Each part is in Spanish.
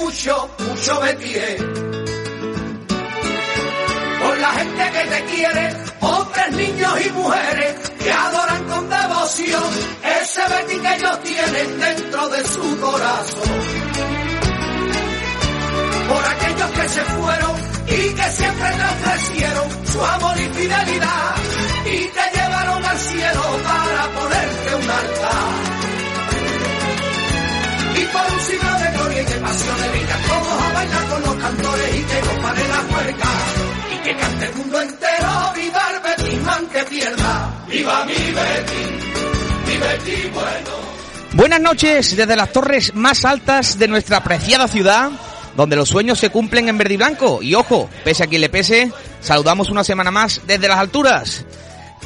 mucho, mucho Betie. Por la gente que te quiere, hombres, niños y mujeres que adoran con devoción ese Betty que ellos tienen dentro de su corazón. Por aquellos que se fueron y que siempre te ofrecieron su amor y fidelidad y te llevaron al cielo para ponerte un altar Buenas noches desde las torres más altas de nuestra apreciada ciudad, donde los sueños se cumplen en verde y blanco. Y ojo, pese a quien le pese, saludamos una semana más desde las alturas.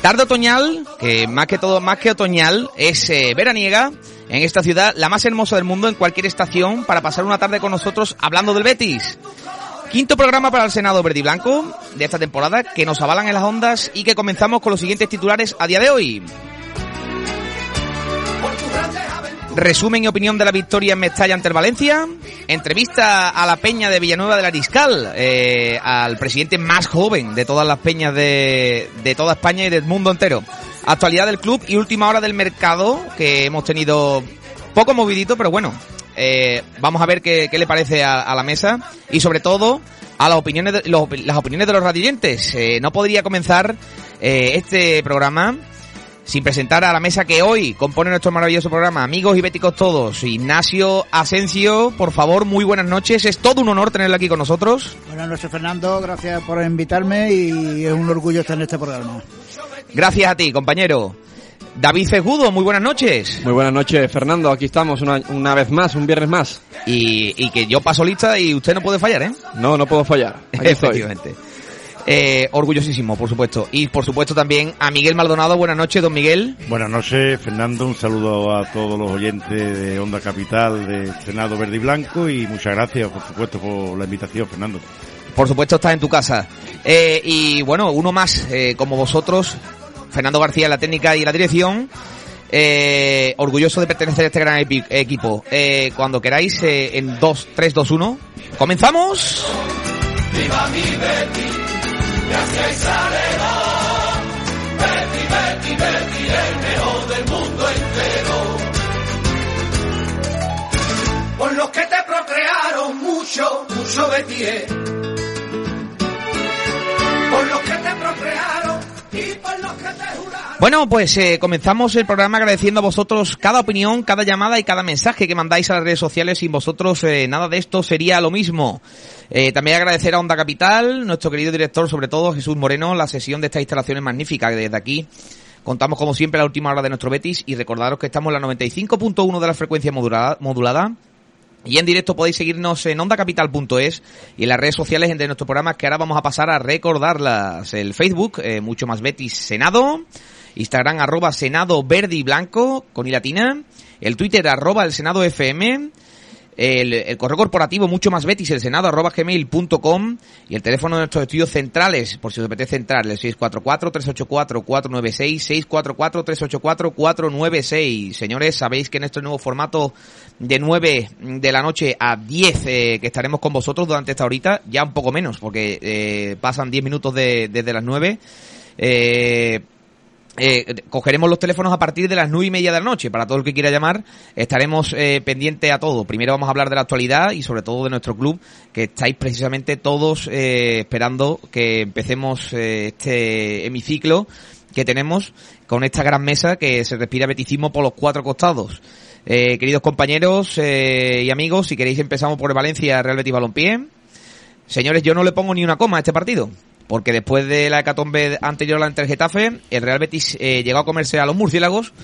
Tarde otoñal, que más que todo, más que otoñal, es eh, veraniega en esta ciudad, la más hermosa del mundo en cualquier estación, para pasar una tarde con nosotros hablando del Betis. Quinto programa para el Senado Verde y Blanco de esta temporada, que nos avalan en las ondas y que comenzamos con los siguientes titulares a día de hoy. Resumen y opinión de la victoria en Mestalla ante el Valencia. Entrevista a la peña de Villanueva del Ariscal, eh, al presidente más joven de todas las peñas de, de toda España y del mundo entero. Actualidad del club y última hora del mercado, que hemos tenido poco movidito, pero bueno, eh, vamos a ver qué, qué le parece a, la mesa y sobre todo a las opiniones de, los, las opiniones de los radioyentes. Eh, no podría comenzar eh, este programa sin presentar a la mesa que hoy compone nuestro maravilloso programa. Amigos y béticos todos, Ignacio Asensio, por favor, muy buenas noches. Es todo un honor tenerlo aquí con nosotros. Buenas noches, Fernando. Gracias por invitarme y es un orgullo estar en este programa. Gracias a ti, compañero. David Fejudo, muy buenas noches. Muy buenas noches, Fernando. Aquí estamos una, una vez más, un viernes más. Y, y, que yo paso lista y usted no puede fallar, ¿eh? No, no puedo fallar. Aquí Efectivamente. Estoy. Eh, orgullosísimo, por supuesto. Y por supuesto también a Miguel Maldonado. Buenas noches, don Miguel. Buenas noches, Fernando. Un saludo a todos los oyentes de Onda Capital, de Senado Verde y Blanco. Y muchas gracias, por supuesto, por la invitación, Fernando. Por supuesto, estás en tu casa. Eh, y bueno, uno más, eh, como vosotros, Fernando García la técnica y la dirección. Eh, orgulloso de pertenecer a este gran equipo. Eh, cuando queráis, eh, en 2, 3, 2, 1. ¡Comenzamos! ¡Viva mi! Gracias Salero. Betty, Betty, Betty, el mejor del mundo entero. Por los que te procrearon mucho, mucho Betty. Por los que te procrearon bueno, pues eh, comenzamos el programa agradeciendo a vosotros cada opinión, cada llamada y cada mensaje que mandáis a las redes sociales. Sin vosotros eh, nada de esto sería lo mismo. Eh, también agradecer a Onda Capital, nuestro querido director, sobre todo Jesús Moreno, la sesión de estas instalaciones magníficas. Desde aquí contamos como siempre la última hora de nuestro Betis y recordaros que estamos en la 95.1 de la frecuencia modulada, modulada y en directo podéis seguirnos en ondacapital.es y en las redes sociales de nuestro programa que ahora vamos a pasar a recordarlas. El Facebook, eh, mucho más Betis Senado. Instagram arroba Senado Verde y Blanco con y latina. El Twitter arroba el Senado FM el, correo corporativo mucho más betis el senado arroba gmail.com y el teléfono de nuestros estudios centrales por si os apetece entrar el 644-384-496 644-384-496 señores sabéis que en este nuevo formato de 9 de la noche a 10 eh, que estaremos con vosotros durante esta horita ya un poco menos porque eh, pasan 10 minutos de, desde las 9 eh, eh, cogeremos los teléfonos a partir de las nueve y media de la noche. Para todo el que quiera llamar, estaremos eh, pendientes a todo. Primero vamos a hablar de la actualidad y sobre todo de nuestro club, que estáis precisamente todos eh, esperando que empecemos eh, este hemiciclo que tenemos con esta gran mesa que se respira beticismo por los cuatro costados. Eh, queridos compañeros y amigos, si queréis empezamos por el Valencia Real Betis Balompié. Señores, yo no le pongo ni una coma a este partido porque después de la hecatombe anterior ante el Getafe, el Real Betis eh, llegó a comerse a los murciélagos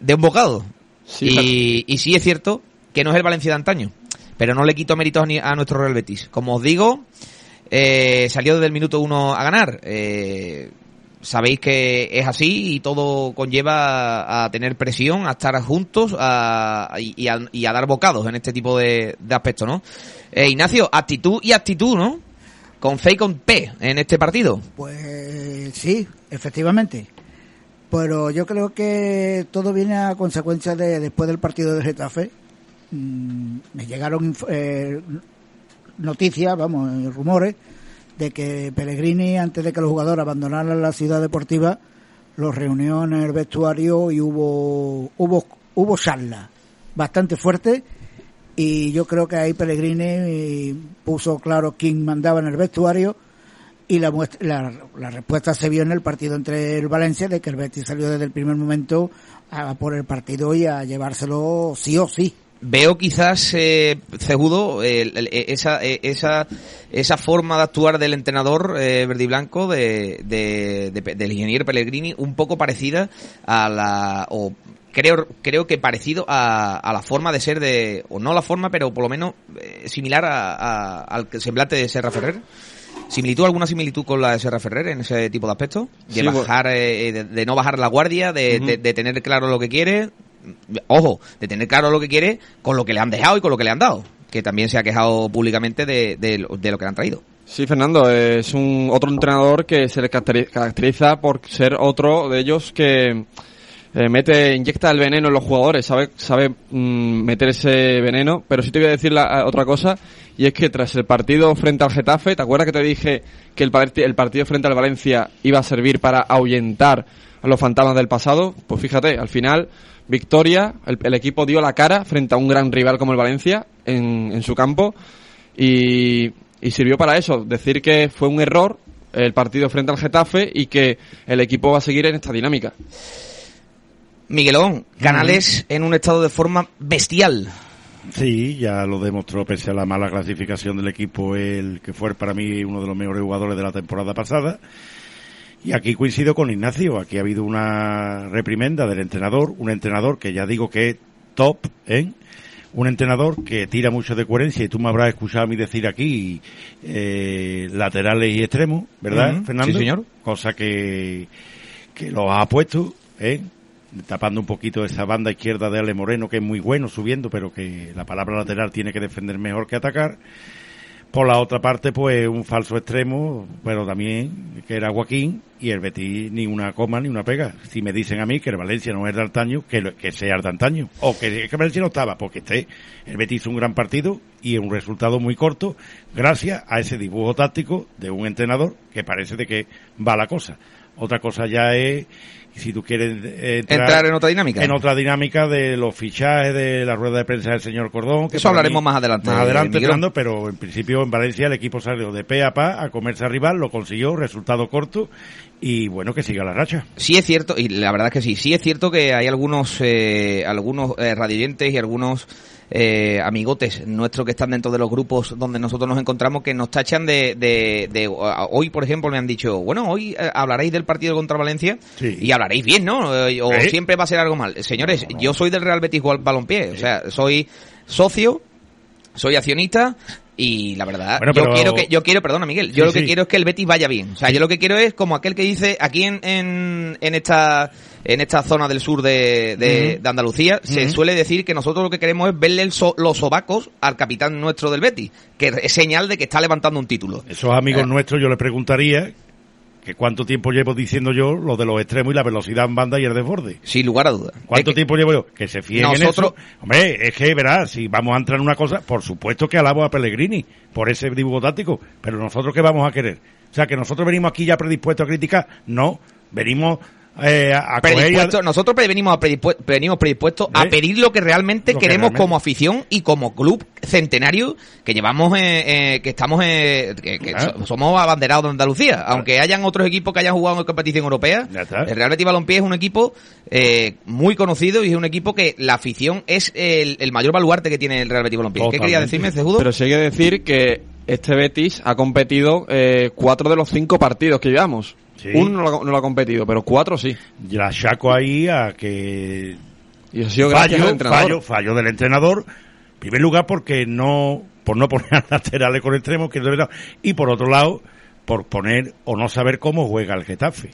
de un bocado. Sí, y, y, sí es cierto que no es el Valencia de antaño, pero no le quito méritos ni a nuestro Real Betis. Como os digo, eh, salió desde el minuto uno a ganar. Eh, sabéis que es así y todo conlleva a, a tener presión, a estar juntos a, y, a, y, a, dar bocados en este tipo de, de aspectos, ¿no? Eh, Ignacio, actitud y actitud, ¿no? Con fe y con P en este partido. Pues sí, efectivamente. Pero yo creo que todo viene a consecuencia de después del partido de Getafe. Mmm, me llegaron eh, noticias, vamos, rumores, de que Pellegrini, antes de que los jugadores abandonaran la ciudad deportiva, los reunió en el vestuario y hubo, hubo, hubo charla bastante fuerte y yo creo que ahí Pellegrini puso claro quién mandaba en el vestuario y la, la, respuesta se vio en el partido entre el Valencia de que el Betis salió desde el primer momento a por el partido y a llevárselo sí o sí. Veo quizás, eh, Cejudo, eh, esa, eh, esa, esa forma de actuar del entrenador eh, verde de, de, del ingeniero Pellegrini, un poco parecida a la, o creo, creo que parecido a, a, la forma de ser de, o no la forma, pero por lo menos eh, similar a, a, al semblante de Serra Ferrer. ¿Similitud, alguna similitud con la de Serra Ferrer en ese tipo de aspectos? De sí, bajar, eh, de, de, no bajar la guardia, de, uh -huh. de, de, tener claro lo que quiere. Ojo, de tener claro lo que quiere con lo que le han dejado y con lo que le han dado. Que también se ha quejado públicamente de, de, lo que le han traído. Sí, Fernando, es un otro entrenador que se le caracteriza por ser otro de ellos que eh, mete, inyecta el veneno en los jugadores, sabe, sabe mmm, meter ese veneno, pero sí te voy a decir la, otra cosa, y es que tras el partido frente al Getafe, ¿te acuerdas que te dije que el, el partido frente al Valencia iba a servir para ahuyentar a los fantasmas del pasado. Pues fíjate, al final, victoria, el, el equipo dio la cara frente a un gran rival como el Valencia en, en su campo y, y sirvió para eso, decir que fue un error el partido frente al Getafe y que el equipo va a seguir en esta dinámica. Miguelón, Canales en un estado de forma bestial. Sí, ya lo demostró pese a la mala clasificación del equipo, el que fue para mí uno de los mejores jugadores de la temporada pasada. Y aquí coincido con Ignacio, aquí ha habido una reprimenda del entrenador, un entrenador que ya digo que es top, ¿eh? Un entrenador que tira mucho de coherencia y tú me habrás escuchado a mí decir aquí eh, laterales y extremos, ¿verdad, Fernando? sí, señor. Cosa que, que lo ha puesto, ¿eh? Tapando un poquito esa banda izquierda de Ale Moreno, que es muy bueno subiendo, pero que la palabra lateral tiene que defender mejor que atacar. Por la otra parte, pues un falso extremo, pero también que era Joaquín y el Betis ni una coma ni una pega. Si me dicen a mí que el Valencia no es de antaño, que, lo- que sea de antaño. O que, que Valencia no estaba, porque esté. El Betis hizo un gran partido y un resultado muy corto gracias a ese dibujo táctico de un entrenador que parece de que va la cosa. Otra cosa ya es, si tú quieres eh, Entrar en otra dinámica. en otra dinámica de los fichajes, de la rueda de prensa del señor Cordón. que Eso hablaremos más adelante, Más adelante. Fernando, pero en principio en Valencia el equipo salió de pe a pa a comerse al rival, lo consiguió, resultado corto y bueno, que siga la racha. Sí es cierto, y la verdad es que sí, sí es cierto que hay algunos eh, algunos eh, radioyentes y algunos eh, amigotes nuestros que están dentro de los grupos donde nosotros nos encontramos que nos tachan de, de, hoy por ejemplo me han dicho bueno hoy eh, hablaréis del partido contra Valencia Sí. y hablaréis bien no Eh, o ¿Eh? siempre va a ser algo mal señores yo soy del Real Betis Bal- Balompié o sea soy socio soy accionista y la verdad Bueno, yo quiero que yo quiero perdona Miguel yo Sí, lo que sí. quiero es que el Betis vaya bien. O sea yo lo que quiero es como aquel que dice aquí en en, en esta en esta zona del sur de, de, Andalucía se suele decir que nosotros lo que queremos es verle el so- los sobacos al capitán nuestro del Betis que es señal de que está levantando un título. Esos amigos Eh. nuestros yo les preguntaría que cuánto tiempo llevo diciendo yo lo de los extremos y la velocidad en banda y el desborde. sin lugar a dudas ¿Cuánto Es que- tiempo llevo yo? Que se fíen Nosotros- en eso. Hombre, es que verás, si vamos a entrar en una cosa, por supuesto que alabo a Pellegrini por ese dibujo táctico, pero nosotros qué vamos a querer? O sea, que nosotros venimos aquí ya predispuestos a criticar, no, venimos eh, a, a coger y a- predispuesto- nosotros venimos, a predispu- venimos predispuestos a ¿Eh? pedir lo que realmente Lo que queremos realmente- como afición y como club centenario que llevamos, eh, eh, que estamos, eh, que, que Claro. so- somos abanderados de Andalucía. Aunque hayan otros equipos que hayan jugado en competición europea, el Real Betis Balompié es un equipo eh, muy conocido y es un equipo que la afición es el, el mayor baluarte que tiene el Real Betis Balompié. ¿Qué quería decirme, Cejudo? Pero sí hay que decir que este Betis ha competido eh, cuatro de los cinco partidos que llevamos. Sí. Uno no lo, no lo ha competido, pero cuatro sí. la chaco ahí a que Y eso ha sido gracias al fallo, entrenador. fallo, fallo del entrenador. En primer lugar porque no, por no poner a laterales con extremos, que. Y por otro lado, por poner o no saber cómo juega el Getafe.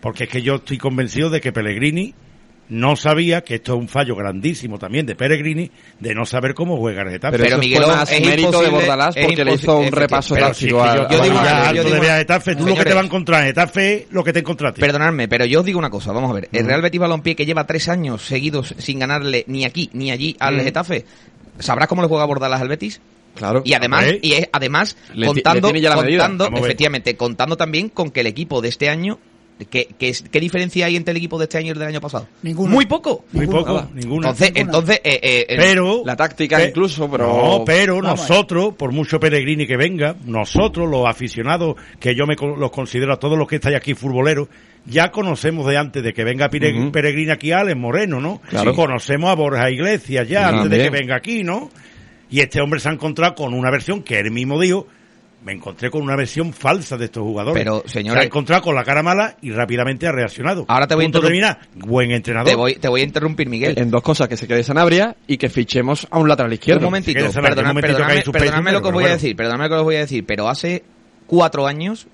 Porque es que yo estoy convencido de que Pellegrini no sabía que esto es un fallo grandísimo también de Pellegrini de no saber cómo juega el Getafe. Pero, Pero fue más es mérito de imposible- Bordalás es porque le hizo un repaso Pero si es táctico que yo, yo digo ya Bordalás. yo digo a Getafe, tú lo que te va a encontrar en Getafe es lo que te encontraste. Perdonadme, pero yo os digo una cosa, vamos a ver. El Real Betis Balompié que lleva tres años seguidos sin ganarle ni aquí ni allí al Mm. Getafe, ¿sabrás cómo le juega Bordalas al Betis? Claro. Y además, y es, además Le contando, le tiene ya la medida. contando efectivamente, contando también con que el equipo de este año, es- ¿qué diferencia hay entre el equipo de este año y el del año pasado? Ninguna. Muy poco. Muy poco, Nada. ninguna. Entonces, Ninguna. entonces, eh, eh, eh, pero La táctica pe- incluso, pero... no, pero Vamos. nosotros, por mucho Pellegrini que venga, nosotros los aficionados, que yo me co- los considero a todos los que estáis aquí futboleros, ya conocemos de antes de que venga. Peregrini aquí a Alex Moreno, ¿no? Claro. Conocemos a Borja Iglesias ya antes de que venga aquí, ¿no? Y este hombre se ha encontrado con una versión que él mismo dijo, me encontré con una versión falsa de estos jugadores. Pero, señores- Se ha encontrado con la cara mala y rápidamente ha reaccionado. Ahora te voy a Punto terminar. Buen entrenador. te, voy, te voy a interrumpir, Miguel. En dos cosas, que se quede Sanabria y que fichemos a un lateral izquierdo. un momentito, hablar, perdona- un momentito que hay perdonadme, suspenso, perdonadme lo que os voy a decir, perdonadme lo que os voy a decir, pero hace cuatro años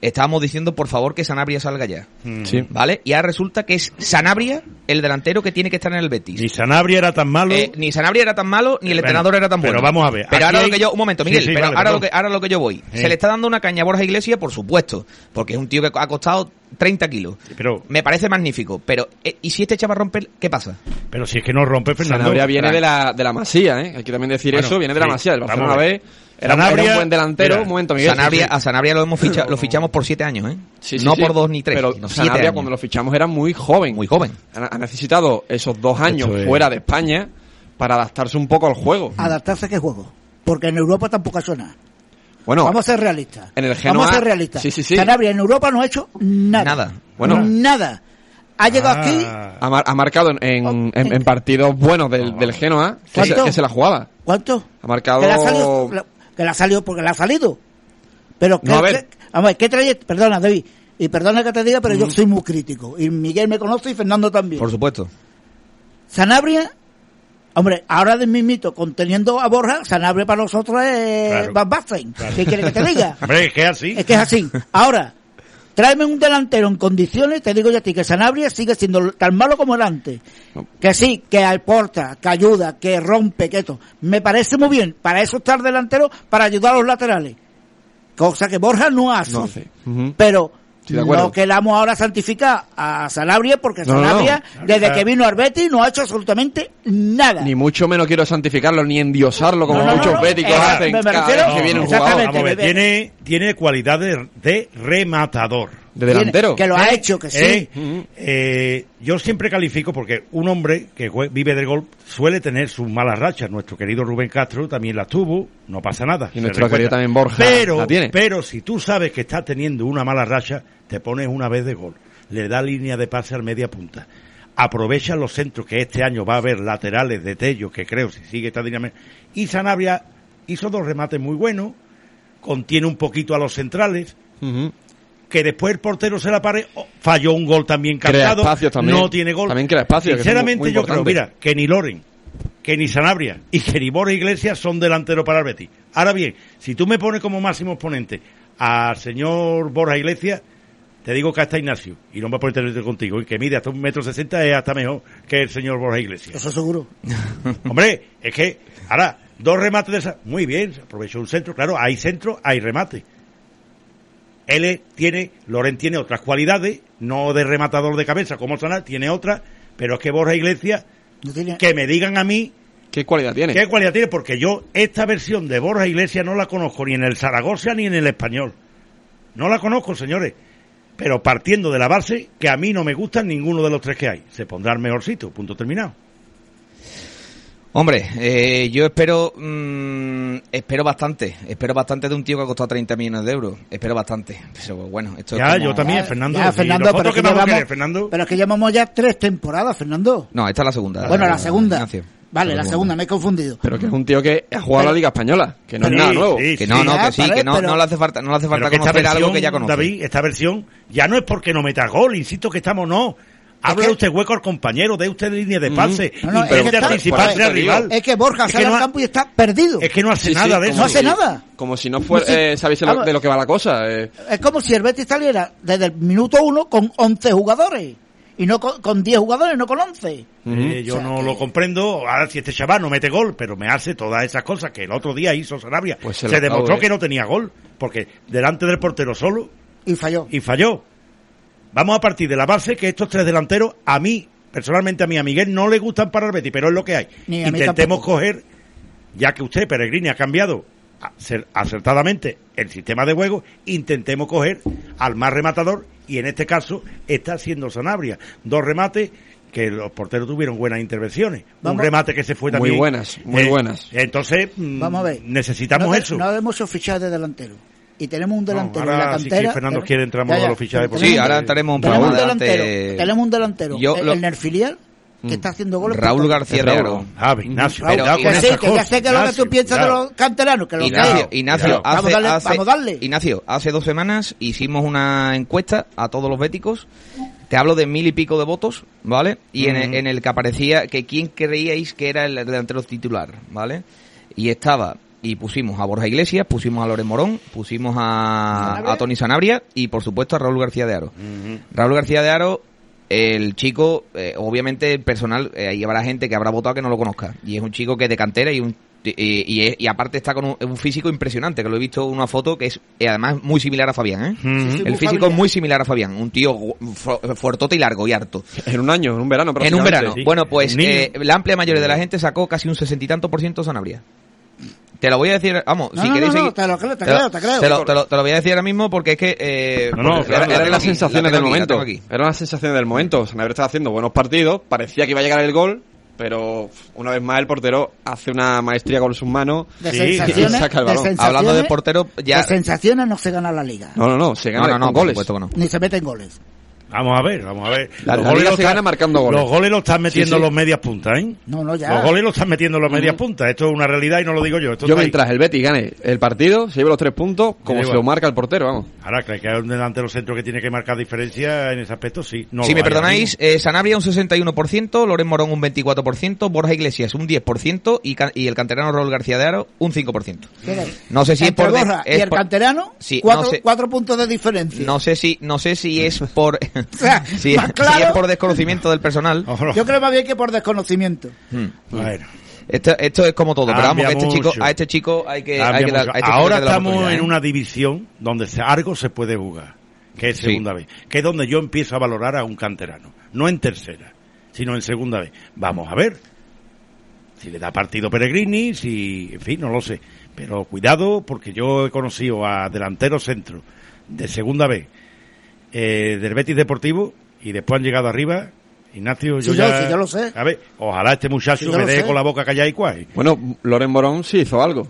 estábamos diciendo por favor que Sanabria salga ya. Mm. Sí. ¿Vale? Y ahora resulta que es Sanabria el delantero que tiene que estar en el Betis. Ni Sanabria era tan malo. Eh, ni Sanabria era tan malo, ni el Bueno, entrenador era tan pero bueno. vamos a ver, Pero ahora hay- lo que yo, un momento, Miguel, sí, pero vale, ahora, lo que, ahora lo que yo voy. Eh. Se le está dando una caña a Borja Iglesias, por supuesto, porque es un tío que ha costado 30 kilos. Pero, Me parece magnífico, pero eh, ¿y si este chaval rompe, qué pasa? pero si es que no rompe Fernando. Sanabria viene de la, de la Masía, ¿eh? Hay que también decir Bueno, eso, viene de la sí, Masía. El vamos Barcelona a ver. B Era, un buen delantero. mira, un momento, Miguel. Sanabria, Sí, sí. a Sanabria lo hemos fichado, lo fichamos por siete años, ¿eh? Sí, sí, no sí. por dos ni tres. Pero Sanabria, años. cuando lo fichamos, era muy joven. Muy joven. Ha, ha necesitado esos dos años es- fuera de España para adaptarse un poco al juego. ¿Adaptarse a qué juego? Porque en Europa tampoco ha hecho nada. Bueno, Vamos a ser realistas. en el Vamos Genoa- a ser realistas. Sí, sí, sí. Sanabria en Europa no ha hecho nada. Nada. Bueno. Nada. Ha llegado Ah, aquí. ha, mar- ha marcado en, en- en- en partidos buenos del, del Genoa que se, ¿Cuánto? que se la jugaba. ¿Cuánto? Ha marcado... Que le ha salido, la- que le ha salido porque le ha salido. Pero que, No, a ver. que- vamos a ver, ¿qué trayecto? Perdona, David. Y perdona que te diga, pero Mm. yo soy muy crítico. Y Miguel me conoce y Fernando también. Por supuesto. Sanabria, hombre, ahora de mismito, conteniendo a Borja, Sanabria para nosotros es Claro. Van Basten. ¿Qué quiere que te diga? Hombre, es que es así. Es que es así. Ahora, tráeme un delantero en condiciones, te digo yo a ti que Sanabria sigue siendo tan malo como el antes. Que sí, que aporta, que ayuda, que rompe, que esto. Me parece muy bien. Para eso está el delantero, para ayudar a los laterales. Cosa que Borja no hace. No hace. Ujú. Pero Acuerdo. no queramos ahora santificar a Sanabria porque No, no, no. Sanabria, desde que vino al Betis, no ha hecho absolutamente nada. Ni mucho menos quiero santificarlo ni endiosarlo como No, no, muchos no, no. béticos Eh, hacen me- refiero- vez que viene un Exactamente. jugador Vamos a ver, bebé. tiene, tiene cualidades de rematador. De delantero. Que lo ha hecho, que sí. ¿Eh? Ujú. Eh, yo siempre califico porque un hombre que vive del gol suele tener sus malas rachas. Nuestro querido Rubén Castro también las tuvo, no pasa nada. Y nuestro recuerda. querido también Borja pero, la tiene. Pero si tú sabes que estás teniendo una mala racha, te pones una vez de gol. Le da línea de pase al media punta. Aprovecha los centros que este año va a haber laterales de Tello, que creo si sigue esta dinámica. Y Sanabria hizo dos remates muy buenos, contiene un poquito a los centrales. Que después el portero se la pare, oh, falló un gol también Crea captado, también. no tiene gol. También crea espacios, que es Sinceramente muy- muy yo creo, importante. mira, que ni Loren, que ni Sanabria y que ni Borja Iglesias son delanteros para el Betis. Ahora bien, si tú me pones como máximo exponente al señor Borja Iglesias, te digo que hasta Ignacio, y no me voy a poner teléfono contigo, y que mide hasta un metro sesenta es hasta mejor que el señor Borja Iglesias. Eso seguro. Hombre, es que, ahora, dos remates de esa, muy bien, se aprovechó un centro, claro, hay centro, hay remate. Él tiene, Loren tiene otras cualidades, no de rematador de cabeza como Sanar, tiene otras, pero es que Borja Iglesias, No tiene- que me digan a mí ¿Qué cualidad tiene? qué cualidad tiene, porque yo esta versión de Borja Iglesias no la conozco ni en el Zaragoza ni en el español. No la conozco, señores. Pero partiendo de la base que a mí no me gustan ninguno de los tres que hay. Se pondrá el mejorcito, punto terminado. Hombre, eh, yo espero mm, espero bastante, espero bastante de un tío que ha costado 30 millones de euros, espero bastante. Pero bueno, esto Ya, es como- yo también, Ya, Fernando. ya, ¿y Fernando, pero que vamos a llevamos- querer, Fernando? Pero es que llevamos ya tres temporadas, Fernando. No, esta es la segunda. bueno, la segunda. Ignacio. Vale, la segunda, me he confundido. Pero que es un tío que ha jugado Pero- la Liga Española, que no Sí, es nada nuevo. sí, Que no, no, que sí, que no, pero- no le hace falta, no le hace falta que conocer algo versión, que ya conoce. David, esta versión ya no es porque no meta gol, insisto que estamos no. Habla que- usted hueco al compañero, de usted línea de pase, No, no, es que está- anticiparse al rival. Es que Borja Es sale no al campo y está perdido. Es que no hace Sí, sí, nada de eso. No hace si- nada. Como si no fuera, eh, lo- de lo que va la cosa. eh. Es como si el Betis saliera desde el minuto uno con 11 jugadores. Y no con, con 10 jugadores, no con 11. Eh, yo O sea, no que- lo comprendo. Ahora, si este chaval no mete gol, pero me hace todas esas cosas que el otro día hizo Sarabia, Pues se demostró que no tenía gol, porque delante del portero solo Y falló. y falló. Vamos a partir de la base que estos tres delanteros, a mí, personalmente a mí, a Miguel, no le gustan para el Betis, pero es lo que hay. Intentemos coger, ya que usted, Peregrini, ha cambiado acer- acertadamente el sistema de juego, intentemos coger al más rematador y en este caso está siendo Sanabria. Dos remates que los porteros tuvieron buenas intervenciones. Vamos. Un remate que se fue Muy también. buenas, muy Eh, buenas. Entonces, mm, Vamos a ver. necesitamos no, eso. No hemos hecho fichajes de delantero. Y tenemos un delantero ahora en la sí que cantera. Fernando pero- quiere entramos Ya, a ya, los fichajes por Sí, ahora entraremos un tenemos poco un delantero, tenemos un delantero, Yo el, lo- el Nerfilial, que está haciendo goles. Raúl García de Aro. Javi, Ignacio, Pero- Que con sí, esas que ya cosas, sé que es lo que tú piensas de los canteranos, que lo Ignacio. Ignacio, hace, Vamos a darle- hace- vamos a darle. Ignacio, hace dos semanas hicimos una encuesta a todos los béticos. Te hablo de mil y pico de votos, ¿vale? Y en el que aparecía que quién creíais que era el delantero titular, ¿vale? Y estaba, y pusimos a Borja Iglesias, pusimos a Loren Morón, pusimos a, ¿Sanabria? a Tony Sanabria y por supuesto a Raúl García de Aro. Raúl García de Aro, el chico, eh, obviamente el personal, eh, ahí habrá gente que habrá votado que no lo conozca. Y es un chico que es de cantera y un y, y, es- y aparte está con un, un físico impresionante, que lo he visto en una foto que es además muy similar a Fabián, ¿eh? Ujú. Sí, sí. El físico es muy similar a Fabián, un tío fu- fuertote y largo y harto. En un año, en un verano, En un verano. sí. Bueno, pues eh, la amplia mayoría de la gente sacó casi un sesenta y tanto por ciento Sanabria. Te lo voy a decir, vamos, No, si no, queréis no, te lo creo, te creo, te creo. Te lo, te lo- te lo voy a decir ahora mismo porque es que... Eh, No, no, claro, Eran las sensaciones del momento. Eran las sensaciones del momento. Sanabria estaba haciendo buenos partidos. Parecía que iba a llegar el gol. Pero una vez más el portero hace una maestría con sus manos. De Sí, sensaciones, y saca el balón. Hablando de portero, ya... de sensaciones no se gana la liga. No, no, no. Se gana no, no, con por goles. no. Ni se meten goles. Vamos a ver, vamos a ver. La- Los la goles los se está- gana marcando goles. Los goles los están metiendo Sí, sí. los medias puntas, ¿eh? No, no, ya. Los goles los están metiendo los medias puntas. Esto es una realidad y no lo digo yo. Esto Yo ahí. mientras el Betis gane el partido, se lleve los tres puntos, como se lo marca el portero, vamos. Ahora, que hay un delantero centro que tiene que marcar diferencia en ese aspecto, sí. No si me perdonáis, eh, Sanabria un 61%, Loren Morón un 24%, Borja Iglesias un 10% y, y el canterano Raúl García de Aro un 5%. Mira, No sé si es por... de- Borja es y el por- canterano, Sí, cuatro, no sé. cuatro puntos de diferencia. No sé si, no sé si es por, sea, si, más si claro. es por desconocimiento del personal. Yo creo más bien que por desconocimiento. Hmm. Bueno, Esto, esto es como todo, pero vamos, que este chico, a este chico hay que, hay que dar, mucho. a este chico Ahora estamos en ¿eh? una división donde algo se puede jugar, que es Sí. segunda vez, que es donde yo empiezo a valorar a un canterano, no en tercera, sino en segunda vez. Vamos a ver si le da partido Peregrini, si, en fin, no lo sé, pero cuidado porque yo he conocido a delanteros centro de segunda vez eh, del Betis Deportivo y después han llegado arriba. Ignacio, yo Sí, yo- ya... sí, yo lo sé. A ver, ojalá este muchacho Sí, me sé. con la boca callada y cuál. Bueno, Loren Morón sí hizo algo.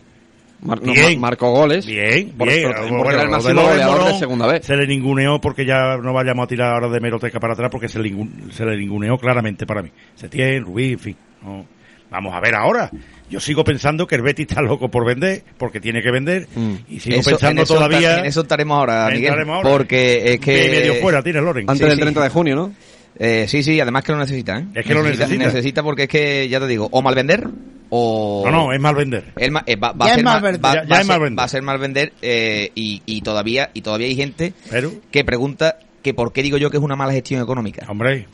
Mar- no, Bien. mar- marcó goles. Bien, Por- bien. pero también Bueno, porque era el lo de máximo Loren goleador de Morón segunda vez. Se le ninguneó porque ya no vayamos a tirar ahora de meroteca para atrás porque se le, se le ninguneó claramente para mí. Setién, Rubí, en fin. no. Vamos a ver ahora. Yo sigo pensando que el Betis está loco por vender, porque tiene que vender, Mm. y sigo Eso- pensando en eso todavía ta- En eso estaremos ahora, Miguel. Ahora. Porque es que... medio fuera tiene Loren. Antes Sí, del sí. 30 de junio, ¿no? Eh, sí, sí, además que lo necesita, ¿eh? Es que lo necesita. Necesita porque es que, ya te digo, o mal vender o... No, no, es mal vender. El ma- eh, va, va Ya a es ser mal mal, vender. va, Ya- es ser- mal vender. va a ser mal vender eh, y, y todavía y todavía hay gente Pero, que pregunta que por qué digo yo que es una mala gestión económica. hombre,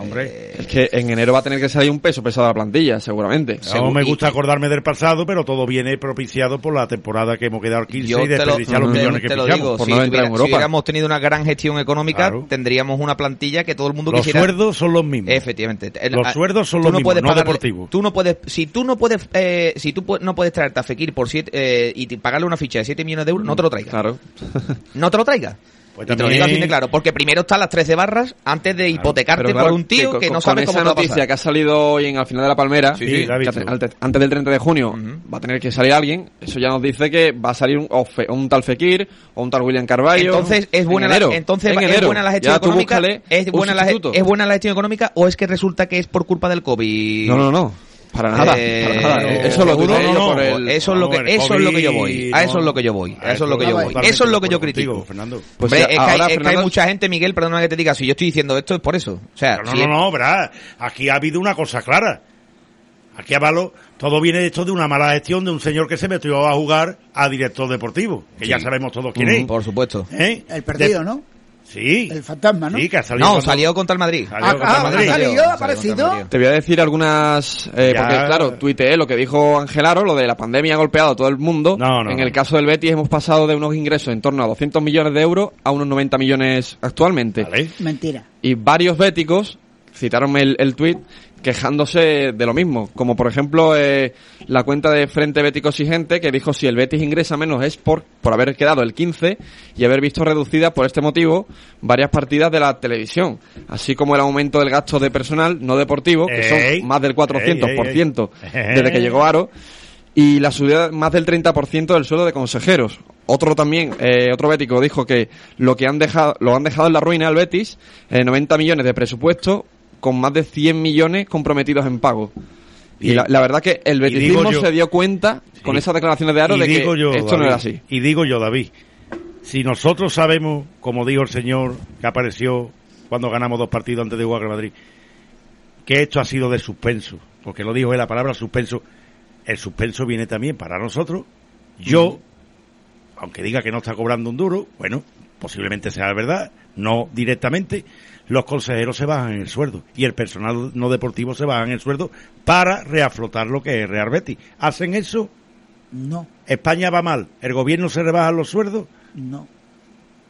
hombre. Es que en enero va a tener que salir un peso pesado a la plantilla, seguramente. No seguro- me y- gusta acordarme del pasado, pero todo viene propiciado por la temporada que hemos quedado 15 Yo y te lo, desperdiciar los te- millones que te lo fichamos. digo, por si, no entrar tuviera- en si Europa. hubiéramos tenido una gran gestión económica, Claro. tendríamos una plantilla que todo el mundo Los quisiera. sueldos son los mismos. Efectivamente. Los a- sueldos son los no mismos, no pagarle- deportivos. Tú no puedes, si tú no puedes, eh, si tú no puedes traerte a Fekir por siete, eh, y te- pagarle una ficha de 7 millones de euros, no te lo traigas. Claro. No te lo traigas. Pues y te lo también- digo así de claro, porque primero están las 13 barras antes de hipotecarte claro, por un tío que, no con sabe cómo esa te va a noticia pasar. que ha salido hoy en al final de la Palmera, Sí, sí, la he que visto. ante- antes del 30 de junio va a tener que salir alguien, eso ya nos dice que va a salir un, o Fe- un tal Fekir o un tal William Carballo. Entonces es buena en la, entonces En es buena la gestión económica, es buena la, es buena la gestión económica o es que resulta que es por culpa del COVID. No, no, no. Para nada. Eh, para nada. Eso lo seguro, tuiteé yo no, por no, el- Eso es lo que eso es lo que yo voy. A eso es lo que yo voy. A eso es lo que yo voy. Eso es lo que yo critico. Fernando. Pues es, que ahora, hay, es que hay Fernando, mucha gente, Miguel, perdona que te diga, si yo estoy diciendo esto es por eso. O sea, no, si no, no, verá. Aquí ha habido una cosa clara. Aquí a Valo, todo viene de esto de una mala gestión de un señor que se metió a jugar a director deportivo, que ya sabemos todos quién es. por supuesto. ¿Eh? El perdido, De- ¿no? Sí. El fantasma, ¿no? Sí, que ha salido. No, cuando- salió contra el Madrid. Salió Ah, contra ah, Madrid. ha salido, Salió ha contra el aparecido. Madrid. Te voy a decir algunas, eh, porque claro, tuiteé lo que dijo Angelaro, lo de la pandemia ha golpeado a todo el mundo. No, no, en no. el caso del Betis hemos pasado de unos ingresos en torno a 200 millones de euros a unos 90 millones actualmente. Vale. Mentira. Y varios béticos citaron el, el tuit quejándose de lo mismo, como por ejemplo eh, la cuenta de Frente Bético Exigente que dijo si el Betis ingresa menos es por, por haber quedado el 15 y haber visto reducidas por este motivo varias partidas de la televisión, así como el aumento del gasto de personal no deportivo, que Ey, son más del 400% ey, ey. desde que llegó Aro, y la subida más del 30% del sueldo de consejeros. Otro también, eh, otro bético dijo que lo que han dejado, lo han dejado en la ruina al Betis, eh, 90 millones de presupuesto con más de 100 millones comprometidos en pago. Y Y- la, la verdad que el beticismo yo- se dio cuenta con esas declaraciones de Aro de que yo, esto no era así. Y digo yo, David, si nosotros sabemos, como dijo el señor que apareció cuando ganamos dos partidos antes de jugar con Madrid, que esto ha sido de suspenso, porque lo dijo él la palabra suspenso, el suspenso viene también para nosotros. Yo, aunque diga que no está cobrando un duro, bueno, posiblemente sea verdad, no directamente, los consejeros se bajan el sueldo y el personal no deportivo se bajan el sueldo para reaflotar lo que es Real Betis. ¿Hacen eso? No, España va mal, el gobierno se rebaja los sueldos, no.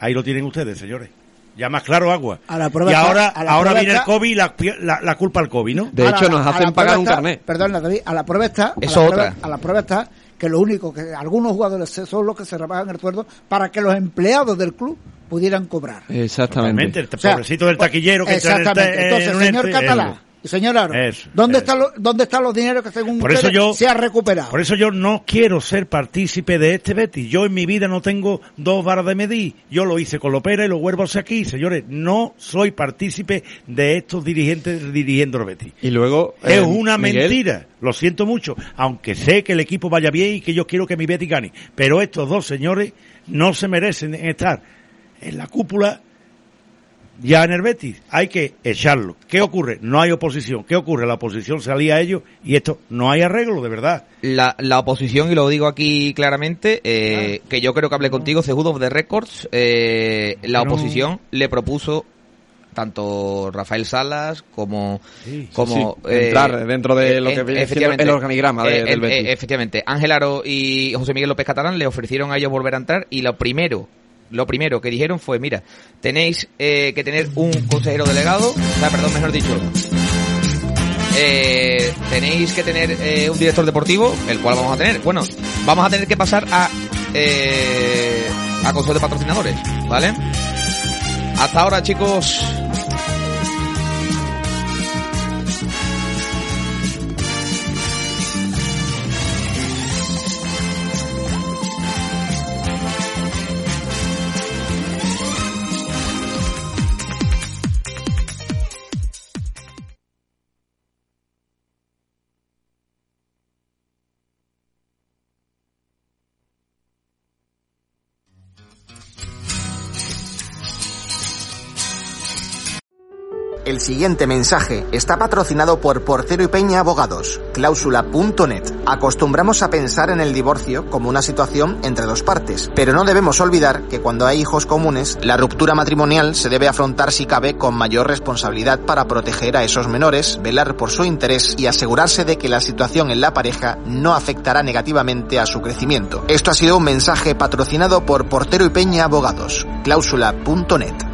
ahí lo tienen ustedes, señores. Ya más claro agua. A la prueba y está- ahora, a la ahora prueba viene el COVID y la, la, la culpa al COVID, ¿no? De hecho, nos hacen pagar un carnet. Perdona, David, a la prueba está. a Eso la otra. prueba- a la prueba está que lo único que algunos jugadores son los que se rebajan el sueldo para que los empleados del club pudieran cobrar. Exactamente. El O sea, pobrecito del taquillero que entra en el ta- Exactamente. Entonces, en señor Catalá y señor Aro, Eso, ¿dónde, eso. Están los, ¿dónde están los dineros que según Por eso ustedes yo- se ha recuperado? Por eso yo no quiero ser partícipe de este Betis. Yo en mi vida no tengo dos varas de medir. Yo lo hice con Lopera y lo vuelvo a hacer aquí. Señores, no soy partícipe de estos dirigentes dirigiendo el Betis. Y luego... Es eh, una Miguel, mentira, lo siento mucho, aunque sé que el equipo vaya bien y que yo quiero que mi Betis gane. Pero estos dos señores no se merecen estar en la cúpula ya en el Betis. Hay que echarlo. ¿Qué ocurre? No hay oposición. ¿Qué ocurre? La oposición se alía a ellos y esto no hay arreglo, de verdad. La, la oposición, y lo digo aquí claramente, eh, que yo creo que hablé contigo, Cejudo de Records, eh, la No. oposición le propuso tanto Rafael Salas como Sí, sí, como sí, entrar dentro de lo que eh, viene siendo efectivamente, el organigrama de- eh, del eh, Betis. efectivamente Ángel Aro y José Miguel López Catalán le ofrecieron a ellos volver a entrar y lo primero lo primero que dijeron fue mira tenéis eh, que tener un consejero delegado o sea perdón mejor dicho eh, tenéis que tener eh, un director deportivo, el cual vamos a tener. Bueno, vamos a tener que pasar a eh, a consejo de patrocinadores, ¿vale? Hasta ahora, chicos. El siguiente mensaje está patrocinado por Portero y Peña Abogados, cláusula.net. Acostumbramos a pensar en el divorcio como una situación entre dos partes, pero no debemos olvidar que cuando hay hijos comunes, la ruptura matrimonial se debe afrontar si cabe con mayor responsabilidad para proteger a esos menores, velar por su interés y asegurarse de que la situación en la pareja no afectará negativamente a su crecimiento. Esto ha sido un mensaje patrocinado por Portero y Peña Abogados, cláusula.net.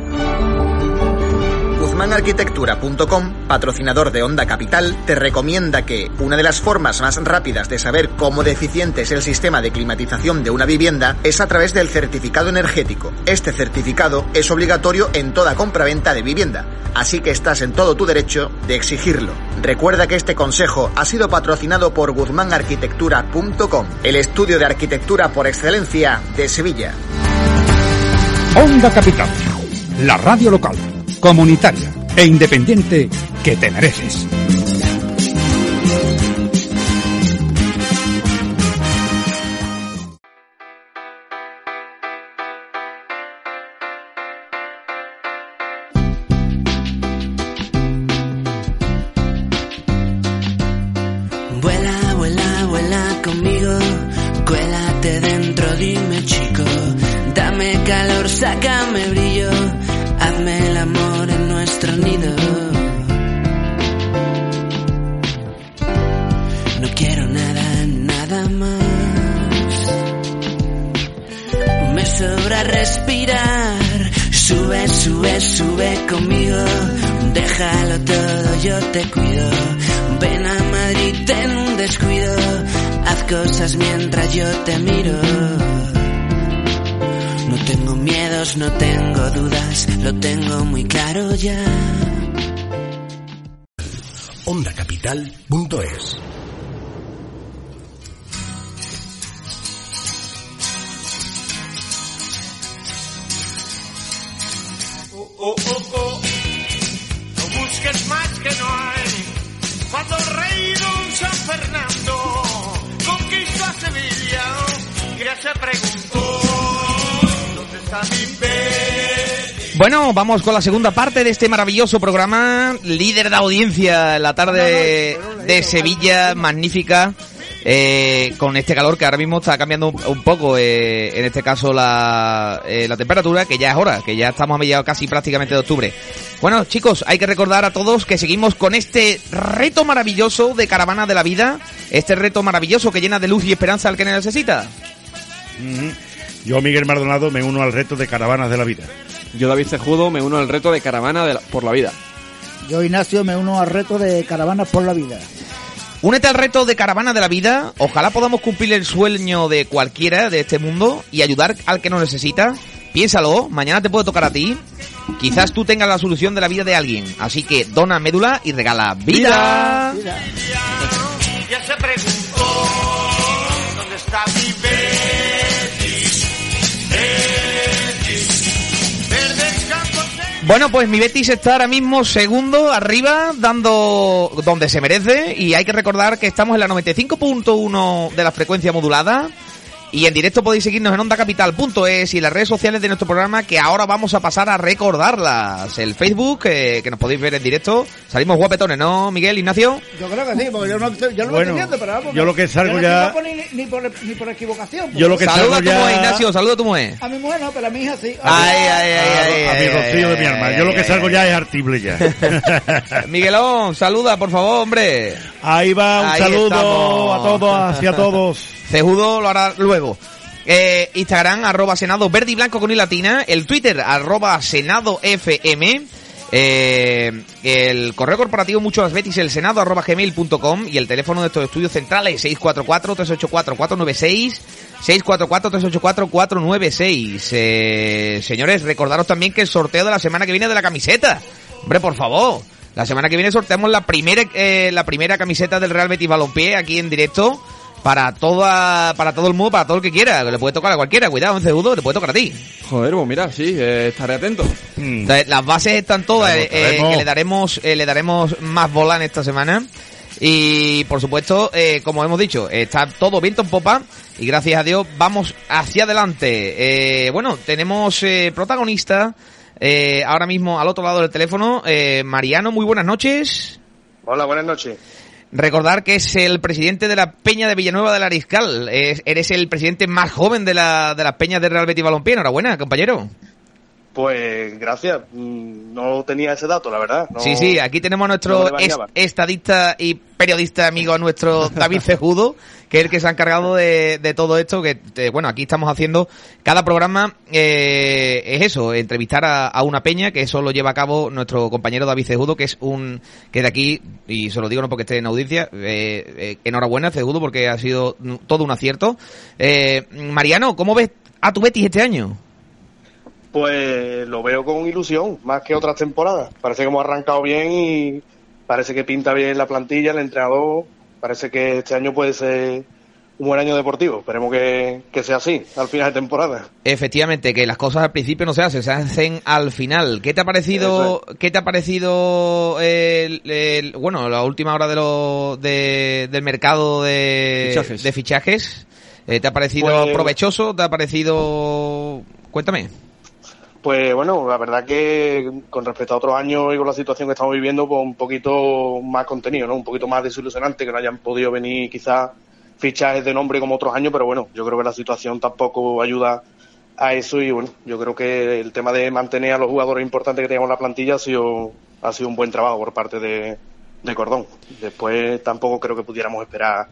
GuzmánArquitectura.com, patrocinador de Onda Capital, te recomienda que una de las formas más rápidas de saber cómo deficiente es el sistema de climatización de una vivienda es a través del certificado energético. Este certificado es obligatorio en toda compraventa de vivienda, así que estás en todo tu derecho de exigirlo. Recuerda que este consejo ha sido patrocinado por GuzmánArquitectura.com, el estudio de arquitectura por excelencia de Sevilla. Onda Capital, la radio local, comunitaria e independiente que te mereces. Vuela, vuela, vuela conmigo, cuélate dentro, dime chico, dame calor, sácame brillo, sobra respirar, sube, sube, sube conmigo, déjalo todo, yo te cuido. Ven a Madrid, ten un descuido, haz cosas mientras yo te miro. No tengo miedos, no tengo dudas, lo tengo muy claro ya. ondacapital.es Oh, oh, oh. No busques más que no hay. Cuando el rey don San Fernando conquistó a Sevilla, ya se preguntó, ¿dónde está mi Betty? Bueno, vamos con la segunda parte de este maravilloso programa, líder de audiencia en la tarde de Sevilla, magnífica, eh, con este calor que ahora mismo está cambiando un, un poco, eh, en este caso la, eh, la temperatura, que ya es hora, que ya estamos a mediados casi prácticamente de octubre. Bueno, chicos, hay que recordar a todos que seguimos con este reto maravilloso de Caravana de la Vida, este reto maravilloso que llena de luz y esperanza al que necesita. Yo, Miguel Maldonado, me uno al reto de caravanas de la vida. Yo, David Cejudo, me uno al reto de caravana de la- por la vida. Yo, Ignacio, me uno al reto de Caravanas por la Vida. Únete al reto de Caravana de la Vida. Ojalá podamos cumplir el sueño de cualquiera de este mundo y ayudar al que nos necesita. Piénsalo, mañana te puede tocar a ti. Quizás tú tengas la solución de la vida de alguien. Así que dona médula y regala vida. Ya Bueno, pues mi Betis está ahora mismo segundo arriba, dando donde se merece. Y hay que recordar que estamos en la 95.1 de la frecuencia modulada. Y en directo podéis seguirnos en ondacapital.es y en las redes sociales de nuestro programa que ahora vamos a pasar a recordarlas. El Facebook, eh, que nos podéis ver en directo. Salimos guapetones, ¿no, Miguel, Ignacio? Yo creo que sí, porque yo no, yo no lo Bueno, estoy viendo, pero vamos. yo lo que salgo no ya- equivoco Ni, ni, por, ni por equivocación. Yo lo que Saluda a salgo tu ya... mujer, Ignacio, saluda a tu mujer. A mi mujer no, pero a mi hija sí. Ay, ay, ay, a, ay, a mi rocío de mi alma. ay, Yo lo que salgo ay. ya es artible ya. Miguelón, saluda, por favor, hombre. Ahí va, un Ahí saludo estamos. a todos, hacia todos. Cejudo lo hará luego. Eh, Instagram, arroba senado verde y blanco con i latina. El Twitter, arroba senado fm. Eh, el correo corporativo mucho las betis el senado arroba gmail.com y el teléfono de estos estudios centrales 644-384-496 644-384-496 eh, señores recordaros también que el sorteo de la semana que viene de la camiseta hombre por favor la semana que viene sorteamos la primera eh, la primera camiseta del Real Betis Balompié aquí en directo para toda para todo el mundo para todo el que quiera le puede tocar a cualquiera cuidado en segundo le puede tocar a ti Joder, pues mira, sí, eh, estaré atento. Mm. entonces, las bases están todas, Claro, eh, eh, que le daremos, eh, le daremos más bola en esta semana. Y por supuesto, eh, como hemos dicho, está todo viento en popa y gracias a Dios vamos hacia adelante. Eh, bueno, tenemos eh, protagonista eh, ahora mismo al otro lado del teléfono, eh, Mariano, muy buenas noches. Hola, buenas noches. Recordar que es el presidente de la Peña de Villanueva del Ariscal. Es- eres el presidente más joven de la, de las peñas de Real Betis Balompié. Enhorabuena, compañero. Pues gracias. No tenía ese dato, la verdad. No- Sí, sí, aquí tenemos a nuestro estadista y periodista amigo, nuestro David Cejudo, que es el que se ha encargado de, de todo esto, que eh, bueno, aquí estamos haciendo, cada programa eh, es eso, entrevistar a, a una peña, que eso lo lleva a cabo nuestro compañero David Cejudo, que es un, que de aquí, y se lo digo no porque esté en audiencia, eh, eh, enhorabuena Cejudo, porque ha sido todo un acierto. Eh, Mariano, ¿cómo ves a tu Betis este año? Pues lo veo con ilusión, más que otras temporadas. Parece que hemos arrancado bien y parece que pinta bien la plantilla, el entrenador. Parece que este año puede ser un buen año deportivo. Esperemos que, que sea así al final de temporada. Efectivamente, que las cosas al principio no se hacen, se hacen al final. ¿Qué te ha parecido, qué te ha parecido el, el- bueno, la última hora de lo, de, del mercado de Fichajes. de fichajes? Eh, ¿Te ha parecido Pues- provechoso? ¿Te ha parecido, cuéntame? Pues bueno, la verdad que con respecto a otros años y con la situación que estamos viviendo, pues un poquito más contenido, ¿no? Un poquito más desilusionante, que no hayan podido venir quizás fichajes de nombre como otros años, pero bueno, yo creo que la situación tampoco ayuda a eso y bueno, yo creo que el tema de mantener a los jugadores importantes que teníamos en la plantilla ha sido, ha sido un buen trabajo por parte de, de Cordón. Después tampoco creo que pudiéramos esperar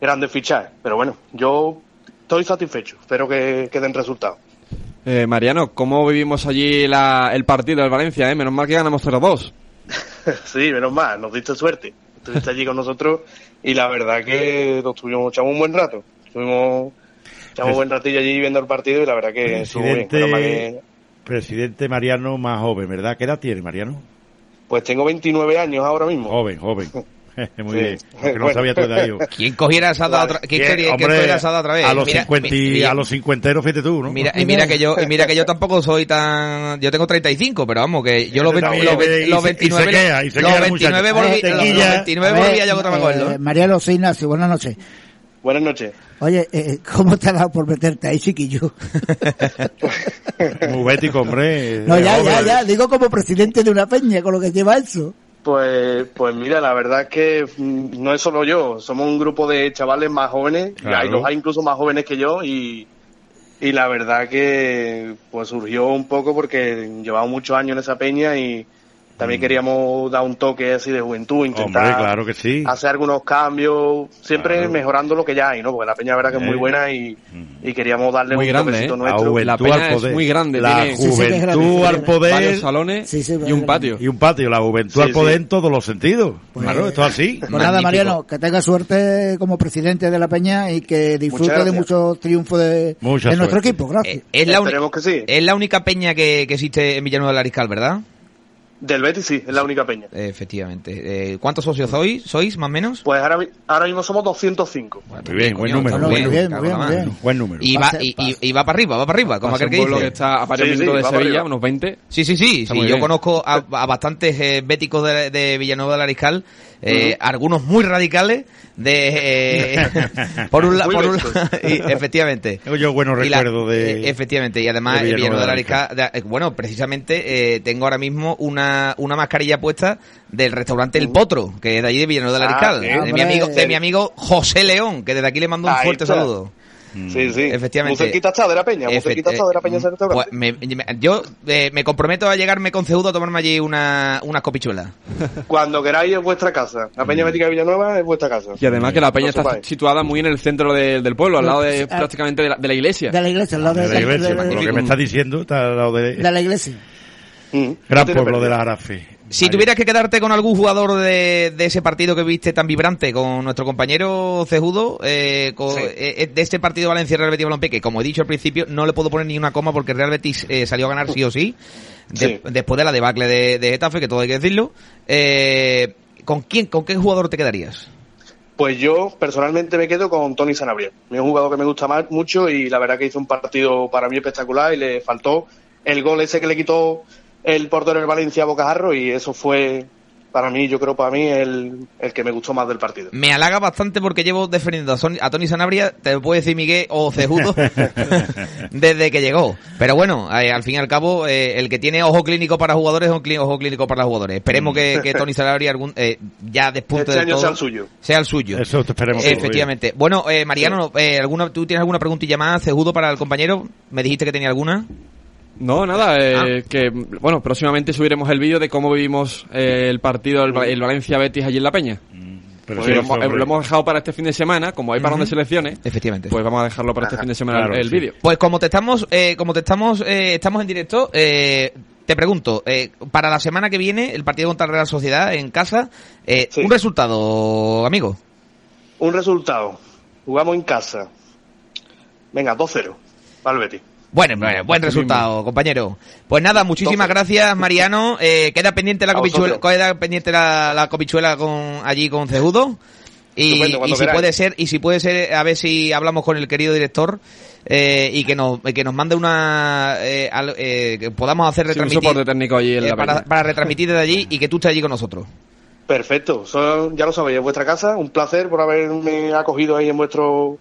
grandes fichajes, pero bueno, yo estoy satisfecho, espero que, que den resultados. Eh, Mariano, ¿cómo vivimos allí la- el partido del Valencia? Eh? Menos mal que ganamos 0-2. Sí, menos mal, nos diste suerte. Estuviste allí con nosotros y la verdad que nos tuvimos, echamos un buen rato. Estuvimos, echamos un buen ratillo allí viendo el partido y la verdad que estuvo bien. Menos mal Presidente, que- presidente Mariano más joven, ¿verdad? ¿Qué edad tiene Mariano? pues tengo 29 años ahora mismo. Joven, joven. Muy Sí. bien. Porque no Bueno. sabía tu edad yo. ¿Quién cogiera esa otra, ¿quién Bien, quería- quién hombre, cogiera esa otra vez? A los, Mira, 50 y- mi- a los cincuenteros, fíjate tú, ¿no? Mira, y mira que yo, y mira que yo tampoco soy tan, yo tengo 35, pero vamos, que yo los, Este 20 también, los, ve- y se- los y se 29, queda, y se los queda el 29 muchacho. volví, Eh, los tequilla. 29 A ver, volvía yo con otra me acuerdo. eh, soy Ignacio, buenas noches. Buenas noches. Oye, eh, ¿cómo te ha dado por meterte ahí, chiquillo? Muy bético, hombre. No, ya, Eh, ya, joven. ya, digo como presidente de una peña, con lo que lleva eso. Pues, pues mira, la verdad es que mm, no es solo yo, somos un grupo de chavales más jóvenes, Claro. hay, los hay incluso más jóvenes que yo y, y la verdad que pues surgió un poco porque llevamos muchos años en esa peña y, también queríamos dar un toque así de juventud, intentar Hombre, claro que sí. hacer algunos cambios, siempre Claro. mejorando lo que ya hay, ¿no? Porque la peña, verdad que es muy Eh. buena y, y queríamos darle Muy un grande, toquecito ¿eh? nuestro. Juventud La peña al es poder. muy grande, La tiene- Sí, sí, que es grande, juventud al poder. Varios salones Sí, sí, y un patio. Y un patio, la juventud Sí, al poder en todos los sentidos. Pues, claro, esto es así. Pues nada. Mariano, que tenga suerte como presidente de la Peña y que disfrute de muchos triunfos de, de nuestro equipo. Gracias. Eh, es, la uni- Esperemos que sí. es la única peña que, que existe en Villanueva del Ariscal, ¿verdad? Del Betis sí, es la única peña. Efectivamente. Eh, ¿Cuántos socios sois? ¿Sois, más o menos? Pues ahora, ahora mismo somos 205. Muy bien, buen Coño, número. Bueno, buen muy bien, bien, bien. Buen número. Y va, y, y- pase. y va para arriba, va para arriba, como aquel que pueblo dice. que está a varios Sí, sí, minutos de Sevilla, arriba. unos 20. Sí, sí, sí, sí. Yo bien. conozco a, a bastantes eh, béticos de, de Villanueva del Ariscal, eh, algunos muy radicales, de eh, por un lado, efectivamente. Yo buenos Y la- recuerdos de. eh, efectivamente, y además de Villanueva del Ariscal, de- bueno, precisamente eh, tengo ahora mismo una, una mascarilla puesta del restaurante El Potro, que es de allí de Villanueva Ah, Ariscal, sí. de mi amigo, de mi amigo José León, que desde aquí le mando un Ahí fuerte está. saludo. Sí, sí. Efectivamente. Muy cerquita está de la peña, muy Efe- cerquita está de la peña eh, restaurante. pues me- me- yo eh, me comprometo a llegarme con Ceudo a tomarme allí una, unas copichuelas. Cuando queráis es vuestra casa. La peña bética de Villanueva es vuestra casa. Y además que la peña está sepáis. situada muy en el centro de- del pueblo, al lado de, Ah. prácticamente de la, de la iglesia. De la iglesia, al lado de, de la iglesia, lo de- que me está diciendo, está al lado de. de la iglesia. Mm, Gran pueblo de la Arafe. Si tuvieras que quedarte con algún jugador de, de ese partido que viste tan vibrante con nuestro compañero Cejudo, eh, con- Sí. eh, de este partido Valencia-Real Betis Balompié, que como he dicho al principio, no le puedo poner ni una coma porque Real Betis eh, salió a ganar sí o sí, de- Sí. después de la debacle de, de Getafe, que todo hay que decirlo. Eh, ¿Con quién, con qué jugador te quedarías? Pues yo personalmente me quedo con Tony Sanabria. Es un jugador que me gusta más, mucho y la verdad que hizo un partido para mí espectacular y le faltó el gol ese que le quitó el portero del Valencia Bocajarro y eso fue para mí, yo creo para mí, el, el que me gustó más del partido. Me halaga bastante porque llevo defendiendo a, Son- a Tony Sanabria, te lo puede decir Miguel o Cejudo, desde que llegó. Pero bueno, eh, al fin y al cabo, eh, el que tiene ojo clínico para jugadores es un ojo clínico para jugadores. Esperemos que, que Tony Sanabria algún, eh, ya despunte Este del año todo, sea el suyo. Sea el suyo. Eso te esperemos. Efectivamente. Bueno, eh, Mariano, eh, ¿alguna, ¿tú tienes alguna preguntilla más, Cejudo, para el compañero? ¿Me dijiste que tenía alguna? No, nada, eh, Ah. que bueno, próximamente subiremos el vídeo de cómo vivimos eh, el partido, el, el Valencia-Betis allí en La Peña. oye. Pero Pues sí, lo, lo hemos dejado para este fin de semana, como hay parón de selecciones, Efectivamente. pues vamos a dejarlo para este Ajá, fin de semana claro, el, el sí. vídeo. Pues como te estamos, eh, como te estamos, eh, estamos en directo, eh, te pregunto, eh, para la semana que viene, el partido contra la Real Sociedad en casa, eh, Sí. un resultado, amigo. Un resultado. Jugamos en casa. Venga, 2-0 para el Betis. Bueno, bueno, buen resultado, compañero. Pues nada, muchísimas gracias, Mariano. Eh, queda pendiente la copichuela, queda pendiente la, la copichuela con allí con Cejudo. Y, y si puede ser, y si puede ser, a ver si hablamos con el querido director eh, y que nos que nos mande una eh, al- eh, que podamos hacer Sí, un retransmitir soporte técnico allí en eh, la para, para retransmitir desde allí y que tú estés allí con nosotros. Perfecto. Son- ya lo sabéis, es vuestra casa. Un placer por haberme acogido ahí en vuestro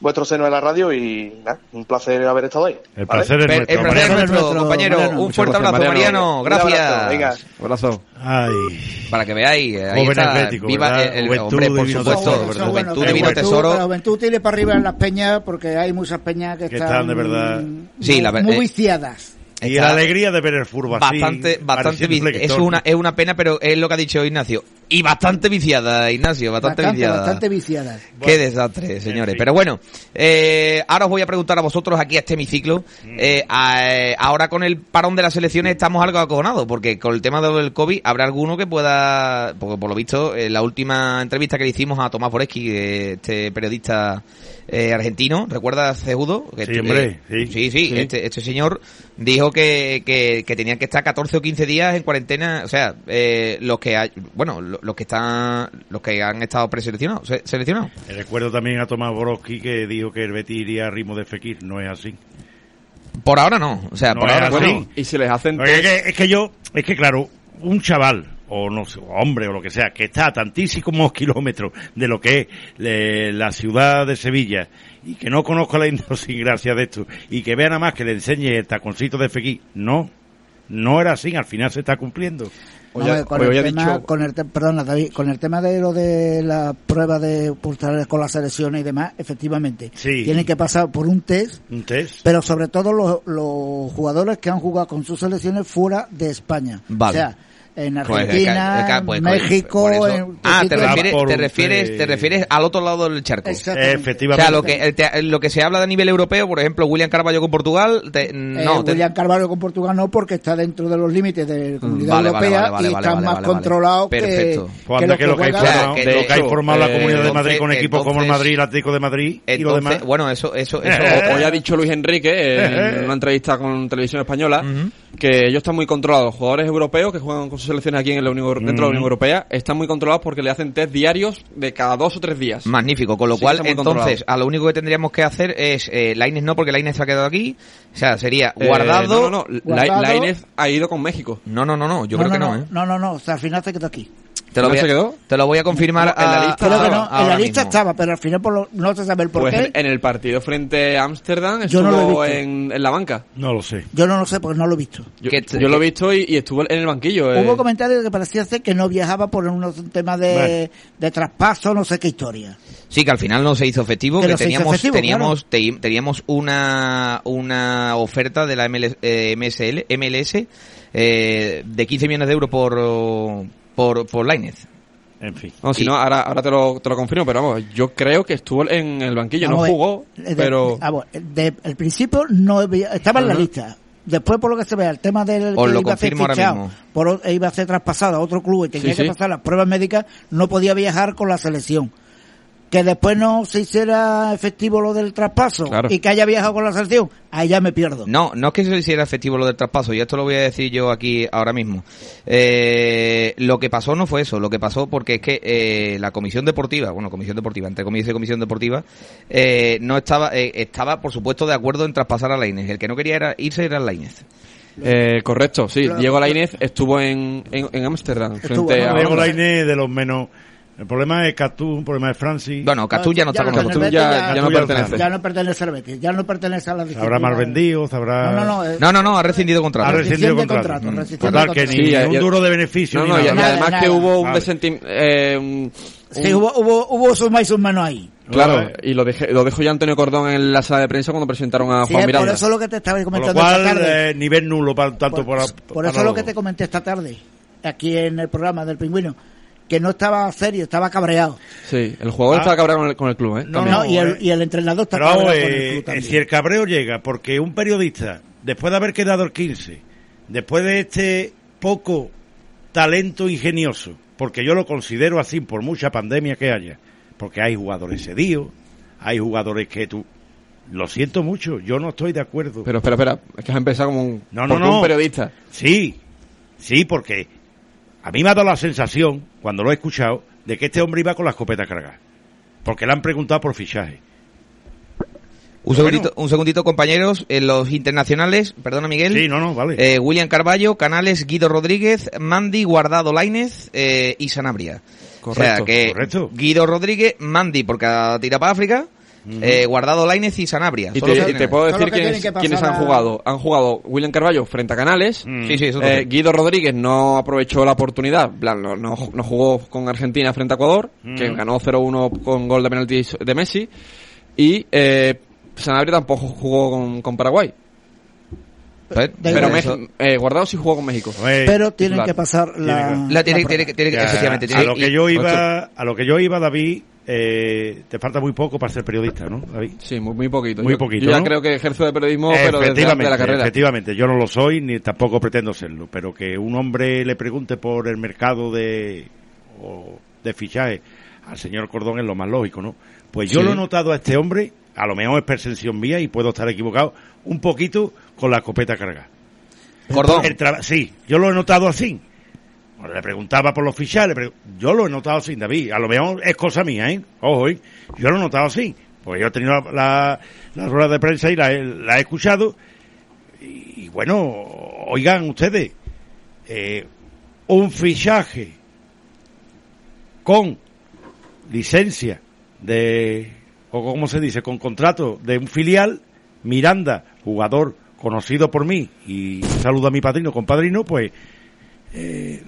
vuestro seno de la radio y nada, un placer haber estado ahí. El ¿vale? placer es nuestro. el placer es Mariano. nuestro, nuestro, compañero. Mariano. Un Muchas fuerte gracias, abrazo, Mariano. Mariano. Un Gracias. abrazo, venga. Un abrazo. Ay. Para que veáis, ahí Joven está. atlético, Viva ¿verdad? el, el- Juventud, hombre, por divino supuesto. tesoro, divino la juventud- tesoro. La juventud tire para arriba en las peñas porque hay muchas peñas que, Que están de verdad. Sí, muy, la ver- muy eh, viciadas. Y la alegría de ver el fútbol así. bastante, bastante, es una, es una pena, pero es lo que ha dicho Ignacio. Y bastante viciada, Ignacio, bastante, Bastante, viciada. bastante viciadas. Qué desastre, señores. fin. Pero bueno, eh, ahora os voy a preguntar a vosotros aquí a este hemiciclo. Eh, a- eh, ahora con el parón de las elecciones estamos algo acojonados, porque con el tema del COVID habrá alguno que pueda, porque por lo visto, en la última entrevista que le hicimos a Tomás Boreschi, eh, este periodista eh, argentino, ¿recuerdas, Cejudo? Que Sí, hombre, eh, sí. sí, sí, Este, este señor dijo que, que, que tenían que estar 14 o 15 días en cuarentena, o sea, eh, los que hay, bueno, lo- los que están, los que han estado preseleccionados, se- seleccionados. Recuerdo también a Tomás Borowski que dijo que el Betis iría a ritmo de Fekir. No es así. Por ahora no, o sea, No por ahora así. bueno. Y si les hacen es, que, es que yo, es que claro, un chaval, o no sé, hombre o lo que sea, que está a tantísimos kilómetros de lo que es eh, la ciudad de Sevilla y que no conozca la idiosincrasia de esto y que vea nada más que le enseñe el taconcito de Fekir, no, no era así, al final se está cumpliendo. No, con, hoy el tema, dicho- con el te- perdona, David, con el tema de lo de la prueba de pulsares con las selecciones y demás, efectivamente, Sí. tienen que pasar por un test, Un test. pero sobre todo los, los jugadores que han jugado con sus selecciones fuera de España. Vale. O sea, en Pues, Argentina, eh, ca- pues, en pues, México. por eso. en- ah, te refieres, te refieres, te refieres al otro lado del charco. Exactamente. O Efectivamente. sea, lo que, el te- lo que se habla de nivel europeo, por ejemplo, William Carballo con Portugal, te- Eh, no, te- William Carvalho con Portugal no, porque está dentro de los límites de la comunidad vale, europea vale, vale, y vale, está vale, más controlado que, Perfecto. Pues que anda los que lo que, ha juegan- O sea, informado, que lo de que ha hecho, informado la eh, Comunidad de Madrid entonces- con equipos como el Madrid, el Atlético de Madrid y los entonces, demás. bueno, eso, eso, eso, Eh, Hoy ha dicho Luis Enrique en una entrevista con Televisión Española que ellos están muy controlados. Los jugadores europeos que juegan con sus selecciones aquí en la Unión, dentro de la Unión Europea están muy controlados porque le hacen test diarios de cada dos o tres días. Magnífico, con lo Sí, cual entonces a lo único que tendríamos que hacer es eh, Lainez no porque Lainez se ha quedado aquí, o sea, sería Eh, guardado. no, no, no. Guardado. La- Lainez ha ido con México. No, no, no, no, yo creo que no, ¿eh? No, no, no, o sea, al final se quedó aquí. Te lo, ¿No voy a, se quedó? te lo voy a confirmar No, en la lista Creo que ahora- no, en la lista mismo. estaba, pero al final por lo- no se sabe el por Pues qué. en, en el partido frente a Ámsterdam Yo no lo he estuvo visto. en, en la banca. No lo sé. Yo no lo sé porque no lo he visto. Yo, Que- lo he visto y, y estuvo en el banquillo. eh. Hubo comentarios de que parecía ser que no viajaba por unos temas de, Vale. de traspaso, no sé qué historia. Sí, que al final no se hizo efectivo, Que que hizo teníamos efectivo, teníamos te- teníamos una una oferta de la ML, eh, MSL, MLS eh, de 15 millones de euros por por por Lainez. En fin. No, si no, ahora, ahora te, lo, te lo confirmo, pero vamos, yo creo que estuvo en el banquillo, Vamos no jugó, de- pero... bueno, de- al principio no había- estaba en la lista. Después, por lo que se ve, el tema del Os que lo iba a ser fichado, por, iba a ser traspasado a otro club y tenía Sí, que sí. pasar las pruebas médicas, no podía viajar con la selección. Que después no se hiciera efectivo lo del traspaso Claro. y que haya viajado con la selección, ahí ya me pierdo. No, no es que se hiciera efectivo lo del traspaso, y esto lo voy a decir yo aquí ahora mismo. Eh, lo que pasó no fue eso, lo que pasó porque es que eh, la comisión deportiva, bueno, comisión deportiva, entre comillas y comisión deportiva, eh, no estaba, eh, estaba por supuesto de acuerdo en traspasar a Lainez. El que no quería era irse era Lainez. Eh, correcto, sí. Diego Lainez estuvo en en, en frente ¿no? a Diego. Lainez de los menos. El problema es Catú, el problema es Francis. Bueno, Catú ya no está con nosotros. ya- ya, ya no pertenece. ya no pertenece al Betis, ya no pertenece a la habrá mal vendido, se habrá. No, no, no, eh, No, no, no, ha rescindido contrato. Ha rescindido contrato. contrato, Mm. Total, que ni un ya- duro de beneficio No, no, y, nada. y Nada, además nada. que hubo un desentimiento... Eh, un- Sí, hubo, hubo, hubo sus más y sus menos ahí. Claro, Vale. y lo, dejé, lo dejó ya Antonio Cordón en la sala de prensa cuando presentaron a Sí, Juan es Miranda. por eso lo que te estaba Por lo comentando esta tarde. eh, nivel nulo para, tanto por, para, por para eso lo que te comenté esta tarde, aquí en el programa del Pingüino, que no estaba serio, estaba cabreado. Sí, el jugador Ah. estaba cabreado con el, con el club, ¿eh? No. No, y, el, y el entrenador está Pero vamos, cabreado con el club también. si el cabreo llega porque un periodista, después de haber quedado el 15, después de este poco talento ingenioso, porque yo lo considero así por mucha pandemia que haya, porque hay jugadores cedidos, hay jugadores que tú... Lo siento mucho, yo no estoy de acuerdo. Pero espera, espera, es que has empezado como un, No, no, no. un periodista. Sí, sí, porque a mí me ha dado la sensación, cuando lo he escuchado, de que este hombre iba con la escopeta cargada. Porque le han preguntado por fichaje. Un segundito, un segundito, compañeros, en los internacionales, perdona Miguel. Sí, no, no, vale. Eh, William Carballo, Canales, Guido Rodríguez, Mandy, Guardado Lainez eh, y Sanabria. o sea Correcto, que correcto. Guido Rodríguez, Mandy porque ha tirado para África, eh, Guardado Lainez y Sanabria. Y te, puedo decir que quiénes, que quiénes han a- jugado. Han jugado William Carballo frente a Canales. Mm. Sí, sí, eso Eh. Guido Rodríguez no aprovechó la oportunidad, no, no, no jugó con Argentina frente a Ecuador, Mm. que ganó 0-1 con gol de penalti de Messi, y eh, Sanabria tampoco jugó con, con Paraguay. Eh, Guardado sí jugó con México. Pero tienen que pasar la... Tiene La tiene, la tiene, prueba. tiene, Ya, efectivamente. a lo que yo iba, a lo que yo iba, David, eh, te falta muy poco para ser periodista, ¿no, David? Sí, muy, muy poquito. Muy Yo- poquito, Yo ya ¿no? creo que ejerzo de periodismo, pero desde antes de la carrera. efectivamente, yo no lo soy ni tampoco pretendo serlo, pero que un hombre le pregunte por el mercado de o de fichaje al señor Cordón es lo más lógico, ¿no? Pues yo Sí. lo he notado a este hombre, a lo mejor es percepción mía y puedo estar equivocado, un poquito con la escopeta cargada. Cordón. El sí, yo lo he notado así. Le preguntaba por los fichajes, pregu- yo lo he notado así, David. A lo mejor es cosa mía, ¿eh? Ojo, ¿eh? Yo lo he notado así. Pues yo he tenido la, la, la rueda de prensa y la, la he escuchado. Y, bueno, oigan ustedes, eh, un fichaje con licencia de, o como se dice, con contrato de un filial, Miranda, jugador conocido por mí, y saludo a mi padrino, compadrino, pues eh,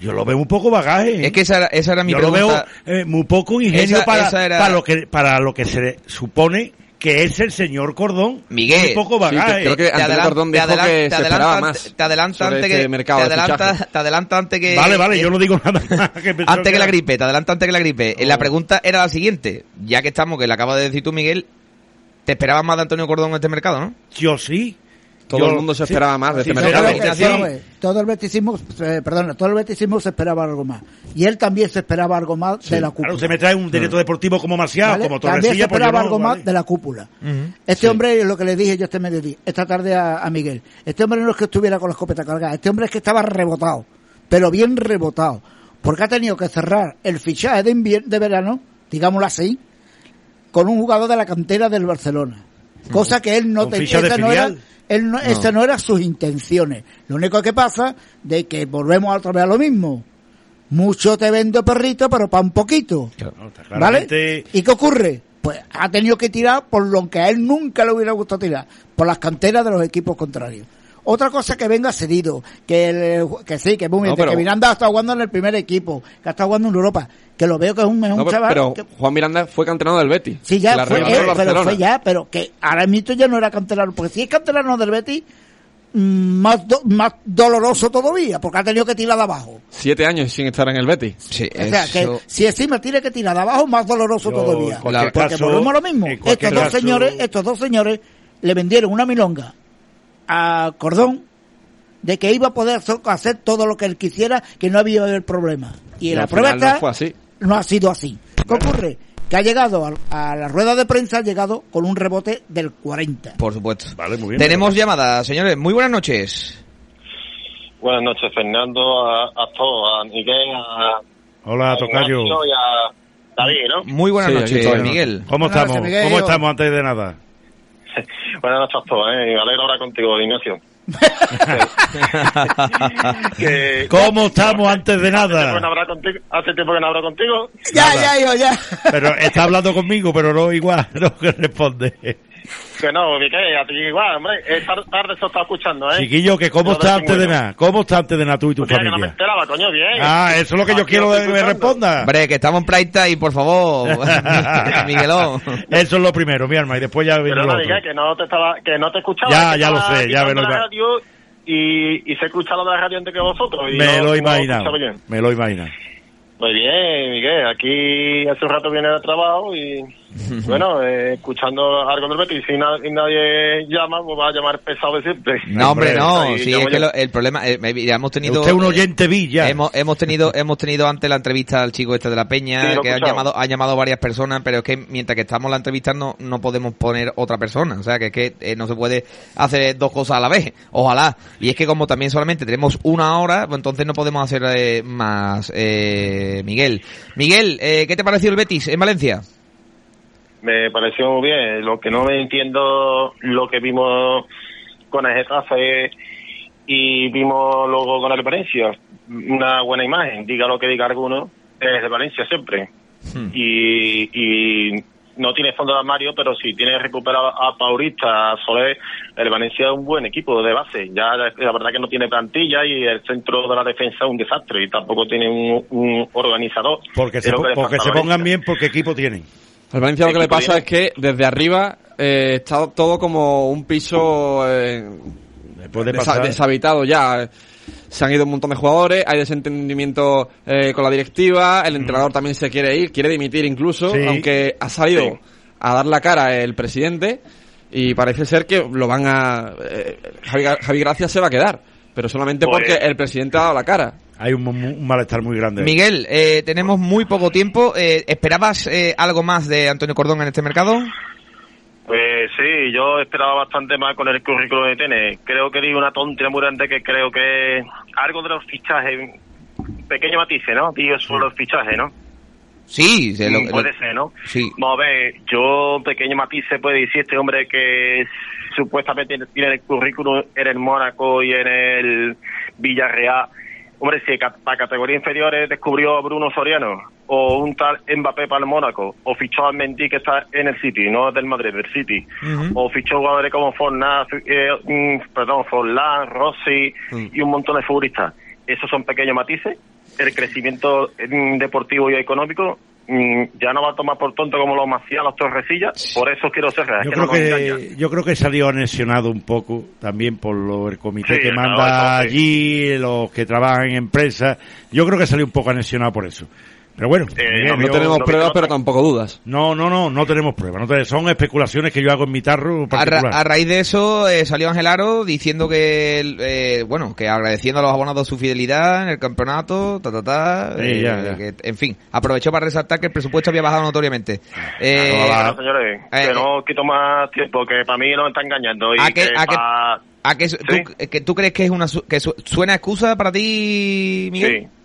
yo lo veo un poco bagaje. ¿eh? Es que esa era, esa era mi yo lo veo eh, muy poco ingenio Esa- para, esa era- para lo que para lo que se supone que es el señor Cordón. Miguel. Un poco Sí, bagaje. creo que Te Antonio adelan- Cordón te dijo adelan- que te se adelanta esperaba ante- más Te adelanta antes este que. mercado te de adelanta, te adelanta antes que. Vale, vale, eh, yo no digo nada más. Que Antes que la gripe, te adelanta antes que la gripe. Eh, La pregunta era la siguiente. Ya que estamos, que le acabas de decir tú, Miguel, ¿te esperabas más de Antonio Cordón en este mercado, no? Yo sí. Todo Yo- el mundo se sí, esperaba más de este mercado. Sí. Vamos a ver, todo el betisismo, eh, perdona, todo el betisismo se esperaba algo más. Y él también se esperaba algo más de la cúpula. Claro, usted me trae un directo deportivo como Marcial, ¿vale? como También se pues esperaba no, algo vale. más de la cúpula. Este hombre, lo que le dije yo este mediodía, esta tarde a, a Miguel, este hombre no es que estuviera con la escopeta cargada, este hombre es que estaba rebotado, pero bien rebotado, porque ha tenido que cerrar el fichaje de, de verano, digámoslo así, con un jugador de la cantera del Barcelona. Cosa que él no tenía, esa no era, él no, esa no era sus intenciones. Lo único que pasa de que volvemos otra vez a lo mismo. Mucho te vendo perrito, pero para un poquito. ¿Vale? ¿Y qué ocurre? Pues ha tenido que tirar por lo que a él nunca le hubiera gustado tirar, por las canteras de los equipos contrarios. Otra cosa que venga cedido, que, el- que sí, que, bien, No, pero- que Miranda ha estado jugando en el primer equipo, que ha estado jugando en Europa, que lo veo que es un, es un No, pero, chaval pero que- Juan Miranda fue canterano del Betis. Sí, ya fue, eh, pero fue ya, pero que ahora mismo ya no era canterano, porque si es canterano del Betis, mm, más, do- más doloroso todavía, porque ha tenido que tirar de abajo. Siete años sin estar en el Betis. Sí, O sea, que si encima tiene que tirar de abajo, más doloroso Yo, todavía. Porque caso- volvemos a lo mismo. Estos dos caso- señores, estos dos señores le vendieron una milonga a Cordón de que iba a poder hacer todo lo que él quisiera, que no había el problema. Y, Y la prueba final no está, fue así. no ha sido así. ¿Qué ocurre? Que ha llegado a, a la rueda de prensa, ha llegado con un rebote del 40. Por supuesto. Vale, muy bien. Tenemos llamadas, señores. Muy buenas noches. Buenas noches, Fernando, a, a todos, a Miguel, a, Hola, a Tocayo. Y a David, ¿no? Muy buenas Sí, noches. Miguel. ¿Cómo Buenas estamos? noches, Miguel. ¿Cómo estamos antes de nada? Buenas noches a todos, ¿eh? Me alegro hablar contigo, Ignacio. Que- ¿Cómo estamos antes de Hace tiempo que no nada? contigo. Hace tiempo que no hablo contigo. Ya, Nada. ya, yo, ya. Pero está hablando conmigo, pero no igual, no que responde. Que no, Miguel, a ti igual, hombre. Esta tarde se está escuchando, ¿eh? Chiquillo, que cómo Lo está del antes de nada. ¿Cómo está antes de nada tú y tu Hostia, que no me familia? enteraba, coño, bien. Ah, eso es lo que yo quiero lo que me responda. Hombre, que estamos en Pride Time, por favor. Miguelón. Eso es lo primero, mi alma, y después ya viene lo otro. Miguel, que no te estaba, que no te escuchaba. Ya, que ya lo sé, ya me lo y, y se escucha lo de la radio antes que vosotros. Y Me no- lo no imaginaba, escuchaba bien. me lo. Muy bien, Miguel. Aquí hace un rato viene de trabajo y, bueno, eh, escuchando algo del Betis. Si na- nadie llama, pues va a llamar pesado de siempre. No, hombre, no. Sí, es que lo- el problema, eh, ya hemos tenido. Usted un eh, oyente villa. Hemos, hemos tenido hemos tenido antes la entrevista al chico este de la Peña, Sí, que han llamado, han llamado varias personas, pero es que mientras que estamos la entrevista no, no podemos poner otra persona. O sea, que es que eh, no se puede hacer dos cosas a la vez. Ojalá. Y es que como también solamente tenemos una hora, pues entonces no podemos hacer eh, más, eh, Miguel. Miguel, eh, ¿qué te pareció el Betis en Valencia? Me pareció muy bien. Lo que no me entiendo, lo que vimos con el Getafe y vimos luego con el Valencia. Una buena imagen, diga lo que diga alguno, es de Valencia siempre. Y, y no tiene fondo de armario, pero si tiene recuperado a Paulista, a Soler, el Valencia es un buen equipo de base. Ya la, verdad que no tiene plantilla y el centro de la defensa es un desastre y tampoco tiene un, un organizador. Porque se, porque se pongan bien porque equipo tienen. Al Valencia lo que le pasa es que desde arriba eh, está todo como un piso eh, Después de desa- pasar. deshabitado ya. Se han ido un montón de jugadores, hay desentendimiento eh, con la directiva, el entrenador también se quiere ir, quiere dimitir incluso, Sí. aunque ha salido Sí. a dar la cara el presidente y parece ser que lo van a... eh, Javi, Javi Gracia se va a quedar, pero solamente Pues- porque el presidente ha dado la cara. Hay un, un malestar muy grande. Miguel, eh, tenemos muy poco tiempo. Eh, ¿Esperabas eh, algo más de Antonio Cordón en este mercado? Pues sí, yo esperaba bastante más con el currículum de tiene. Creo que digo una tontería muy grande que creo que algo de los fichajes, pequeño matice, ¿no? Digo sobre los fichajes, ¿no? Sí, se lo- lo- Puede ser, ¿no? sí. Vamos a ver, yo pequeño matice puede decir este hombre que supuestamente tiene el currículum en el Mónaco y en el Villarreal. Hombre, si ca- para categorías inferiores descubrió a Bruno Soriano o un tal Mbappé para el Mónaco o fichó a Mendy que está en el City, no del Madrid, del City. O fichó jugadores como Fornal, eh, mm, perdón, Forlán, Rossi y un montón de futbolistas. Esos son pequeños matices. El crecimiento mm, deportivo y económico mm, ya no va a tomar por tonto como lo hacían los Torrecillas, por eso quiero ser real. Yo creo no que yo creo que salió anexionado un poco también por lo, el comité Sí, que manda sí. allí, los que trabajan en empresas. Yo creo que salió un poco anexionado por eso. Pero bueno, Eh, Miguel, no, No yo- tenemos no, pruebas, no, pero no. tampoco dudas. no, no, no, no tenemos pruebas. No te- son especulaciones que yo hago en mi tarro A, ra- particular. a raíz de eso eh, salió Ángel Aro diciendo que, eh, bueno, que agradeciendo a los abonados su fidelidad en el campeonato, ta, ta, ta, Sí, eh, ya, ya. que, en fin, aprovechó para resaltar que el presupuesto había bajado notoriamente. Eh, Bueno, bueno, señores, eh, que no quito más tiempo, que para mí nos está engañando. Y ¿A qué- que a qué- pa- ¿a que, su- Sí. tú, que tú crees que es una su- que su- suena excusa para ti, Miguel? Sí,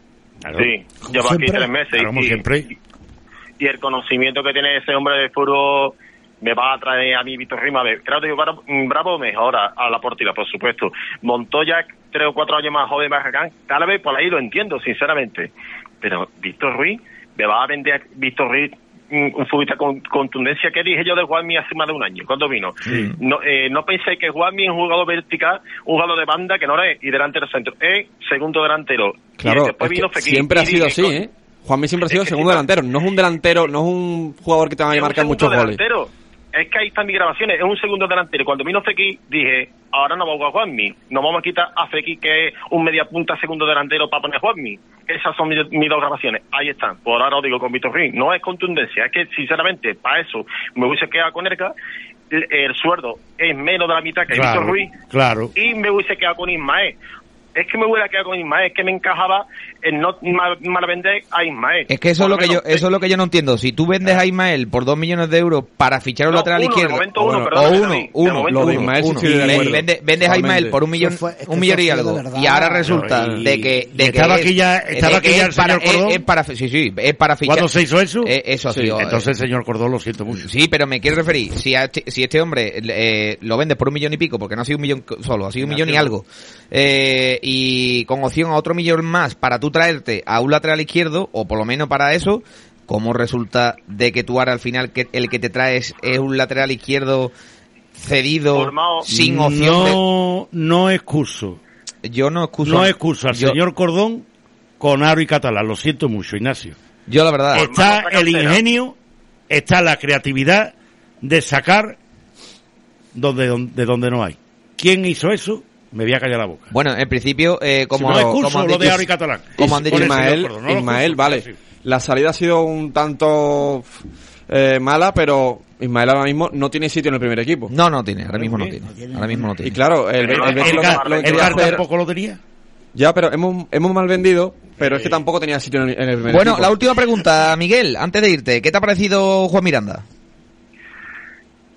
Claro. sí. Llevo aquí tres meses. Claro, y, siempre. y el conocimiento que tiene ese hombre de fútbol me va a traer a mí Víctor Rima. Claro, digo, Bravo, Bravo mejora a la portera, por supuesto. Montoya, tres o cuatro años más joven, más acá, tal vez por ahí lo entiendo, sinceramente. Pero Víctor Ruiz, me va a vender Víctor Ruiz mm, un futbolista con contundencia que dije yo de Juanmi hace más de un año, cuando vino. No, eh, no pensé que Juanmi es un jugador vertical, un jugador de banda que no es y delantero centro, es segundo delantero. Claro, y después es vino que Fekir, siempre ha sido así, ¿eh? Juanmi siempre ha sido segundo delantero, no es un delantero, no es un jugador que te va a marcar muchos goles. delantero. Es que ahí están mis grabaciones, es un segundo delantero. Cuando vino Fekir, dije, ahora no vamos a Juanmi. No vamos a quitar a Fekir, que es un media punta segundo delantero, para poner Juanmi. Esas son mis, mis dos grabaciones. Ahí están. Por ahora os digo con Víctor Ruiz. No es contundencia, es que, sinceramente, para eso me hubiese quedado con Erca. El, el sueldo es menos de la mitad que Claro, Víctor Ruiz. claro. Y me hubiese quedado con Ismael. Es que me hubiera quedado con Ismael, es que me encajaba en no mal, mal vender a Ismael. Es que eso es lo que yo, eso es lo que yo no entiendo. Si tú vendes a Ismael por dos millones de euros para fichar un No, lateral uno, izquierdo, uno, bueno, perdón, o uno, de uno, momento lo de uno. Ismael, Uno. uno. Sí, de Y acuerdo. vende- vendes a Ismael por un millón, Eso fue- es que un millón y algo, verdad. y ahora resulta Y- de que, de y estaba que aquí ya- es- estaba aquí que ya el para, señor Cordón. es, es para, sí, sí, es para fichar. ¿Cuándo se hizo eso? Eh, eso ha Sí, sido. Entonces, señor Cordón, lo siento mucho. Sí, pero me quiero referir, si, a este, si este hombre eh, lo vendes por un millón y pico, porque no ha sido un millón solo, ha sido un millón y algo, eh, y con opción a otro millón más para tú traerte a un lateral izquierdo, o por lo menos para eso, ¿cómo resulta de que tú ahora al final que el que te traes es un lateral izquierdo cedido, Formado. sin opción No, no excuso. de... Yo no excuso... No excuso al yo, señor Cordón con Aro y Catalán. Lo siento mucho, Ignacio. Yo la verdad... Está Formado, el ingenio, está la creatividad de sacar donde, donde, de donde no hay. ¿Quién hizo eso? Me voy a callar la boca. Bueno, en principio, eh, como, si no excuso como han lo de dicho- y Catalán. como han dicho Ismael, no Ismael, vale. sí. La salida ha sido un tanto eh, mala, pero Ismael ahora mismo no tiene sitio en el primer equipo. No, no tiene, ahora mismo no tiene. Ahora mismo no Y tiene. claro, el, el, el el lo, lo que quería Edgar hacer- tampoco lo tenía. Ya, pero hemos, hemos mal vendido, pero es que tampoco tenía sitio en el, en el primer Bueno, equipo. la última pregunta, Miguel, antes de irte, ¿qué te ha parecido Juan Miranda?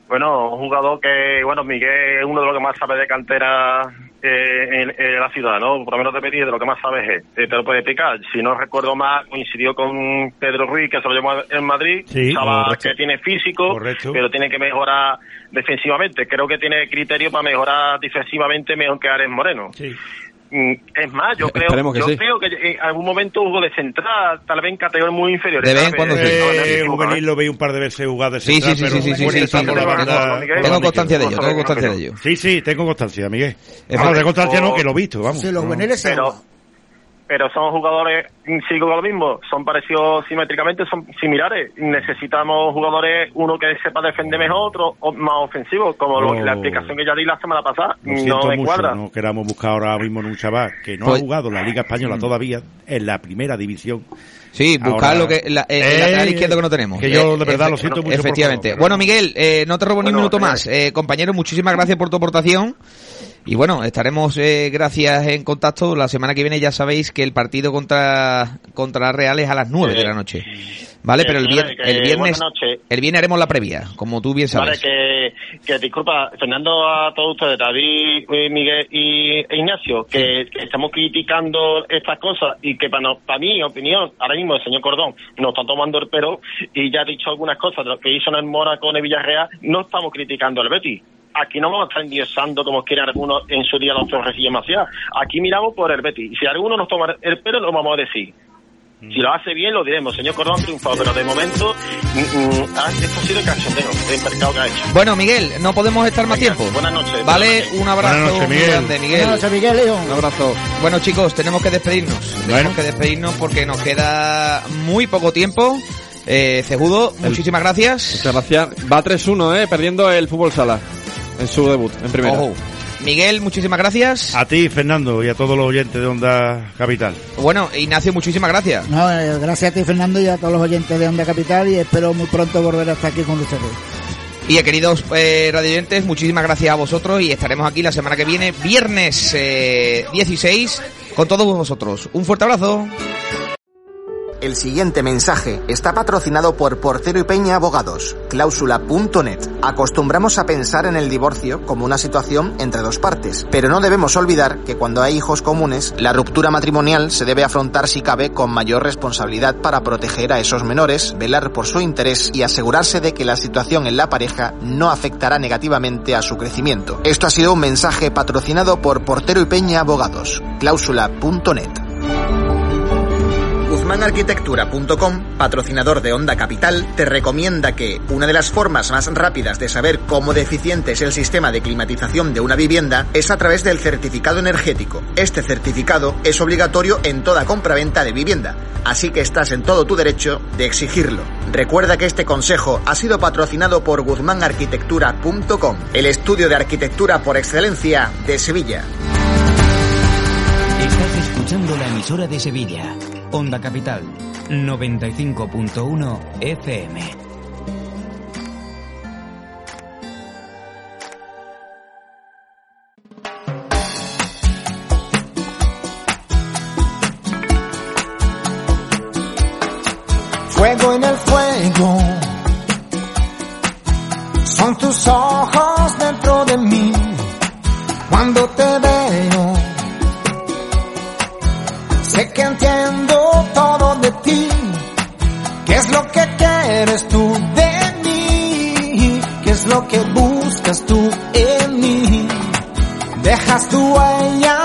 Bueno, un jugador que, bueno, Miguel es uno de los que más sabe de cantera eh, en, en la ciudad, ¿no? Por lo menos de Betis, de lo que más sabe es. Eh, te lo puede explicar. Si no recuerdo mal, coincidió con Pedro Ruiz, que se lo llevó en Madrid. Sí, que tiene físico, Correcto. pero tiene que mejorar defensivamente. Creo que tiene criterio para mejorar defensivamente mejor que Ares Moreno. Sí. Mm, Es más, yo creo, Esperemos que yo sí. creo que en algún momento jugó de central, tal vez en categorías muy inferiores. De vez en cuando sí. Eh, no, Eh, juvenil lo veí un par de veces jugar de Sí, central, sí, sí, pero sí, sí, fuerte sí, sí, tengo- banda- Tengo constancia de ello, tengo constancia de ello. Sí, sí, tengo constancia, Miguel. Es Vamos, de constancia no, que lo he visto, vamos. Sí, los juveniles se Pero- son jugadores, mm, sigo con lo mismo, son parecidos simétricamente, son similares. Necesitamos jugadores, uno que sepa defender mejor, otro o- más ofensivo, como lo- No. la explicación que ya di la semana pasada. Lo No me mucho, cuadra. no queramos buscar ahora mismo en un chaval que no Pues- ha jugado la Liga Española todavía en la primera división. Sí, buscar Ahora- lo que la, el, el Eh, lateral izquierdo que no tenemos. que yo, de Eh, verdad, lo siento mucho, por Efectivamente. favor, pero- Bueno, Miguel, eh, no te robo ni un minuto señor. más. Eh, compañero, muchísimas gracias por tu aportación. Y bueno, estaremos eh, gracias en contacto. La semana que viene ya sabéis que el partido contra contra la Real es a las 9 de la noche. Vale, pero el, vier- el viernes el viernes haremos la previa, como tú bien Vale, sabes. que, que disculpa, Fernando, a todos ustedes, David, eh, Miguel y e Ignacio, que, que estamos criticando estas cosas y que para, no- para mi opinión, ahora mismo el señor Cordón nos está tomando el pero y ya ha dicho algunas cosas de lo que hizo en el Mónaco en el Villarreal, no estamos criticando al Betis. Aquí no vamos a estar endiosando como quieren algunos en su día los Torrecillos Macías. Aquí miramos por el Betis. Y si alguno nos toma el pelo, lo vamos a decir. Si lo hace bien, lo diremos. Señor Cordón triunfado, pero de momento mm, mm, esto ha sido el cachondeo el mercado que ha hecho. Bueno, Miguel, no podemos estar más Venga, tiempo. buenas noches, Vale, buenas noches. un abrazo Buenas noches, muy Miguel. grande, Miguel. Buenas noches, Miguel. Un abrazo. Bueno chicos, tenemos que despedirnos. Tenemos Bueno. que despedirnos porque nos queda muy poco tiempo Eh, Cejudo, muchísimas gracias. Muchas gracias. Va 3-1, ¿eh? Perdiendo el fútbol sala en su debut, en primera. Ojo. Miguel, muchísimas gracias. A ti, Fernando, y a todos los oyentes de Onda Capital. Bueno, Ignacio, muchísimas gracias. No, eh, gracias a ti, Fernando, y a todos los oyentes de Onda Capital, y espero muy pronto volver a estar aquí con ustedes. Y eh, queridos eh, radioyentes, muchísimas gracias a vosotros y estaremos aquí la semana que viene, viernes eh, 16, con todos vosotros. Un fuerte abrazo. El siguiente mensaje está patrocinado por Portero y Peña Abogados, cláusula.net. Acostumbramos a pensar en el divorcio como una situación entre dos partes, pero no debemos olvidar que cuando hay hijos comunes, la ruptura matrimonial se debe afrontar si cabe con mayor responsabilidad para proteger a esos menores, velar por su interés y asegurarse de que la situación en la pareja no afectará negativamente a su crecimiento. Esto ha sido un mensaje patrocinado por Portero y Peña Abogados, cláusula.net. GuzmánArquitectura.com, patrocinador de Onda Capital, te recomienda que una de las formas más rápidas de saber cómo deficiente es el sistema de climatización de una vivienda es a través del certificado energético. Este certificado es obligatorio en toda compraventa de vivienda, así que estás en todo tu derecho de exigirlo. Recuerda que este consejo ha sido patrocinado por GuzmánArquitectura.com, el estudio de arquitectura por excelencia de Sevilla. Estás escuchando la emisora de Sevilla, Onda Capital, 95.1 FM. Fuego en el fuego. Son tus ojos quieres tú de mí? ¿Qué es lo que buscas tú en mí? Dejas tu huella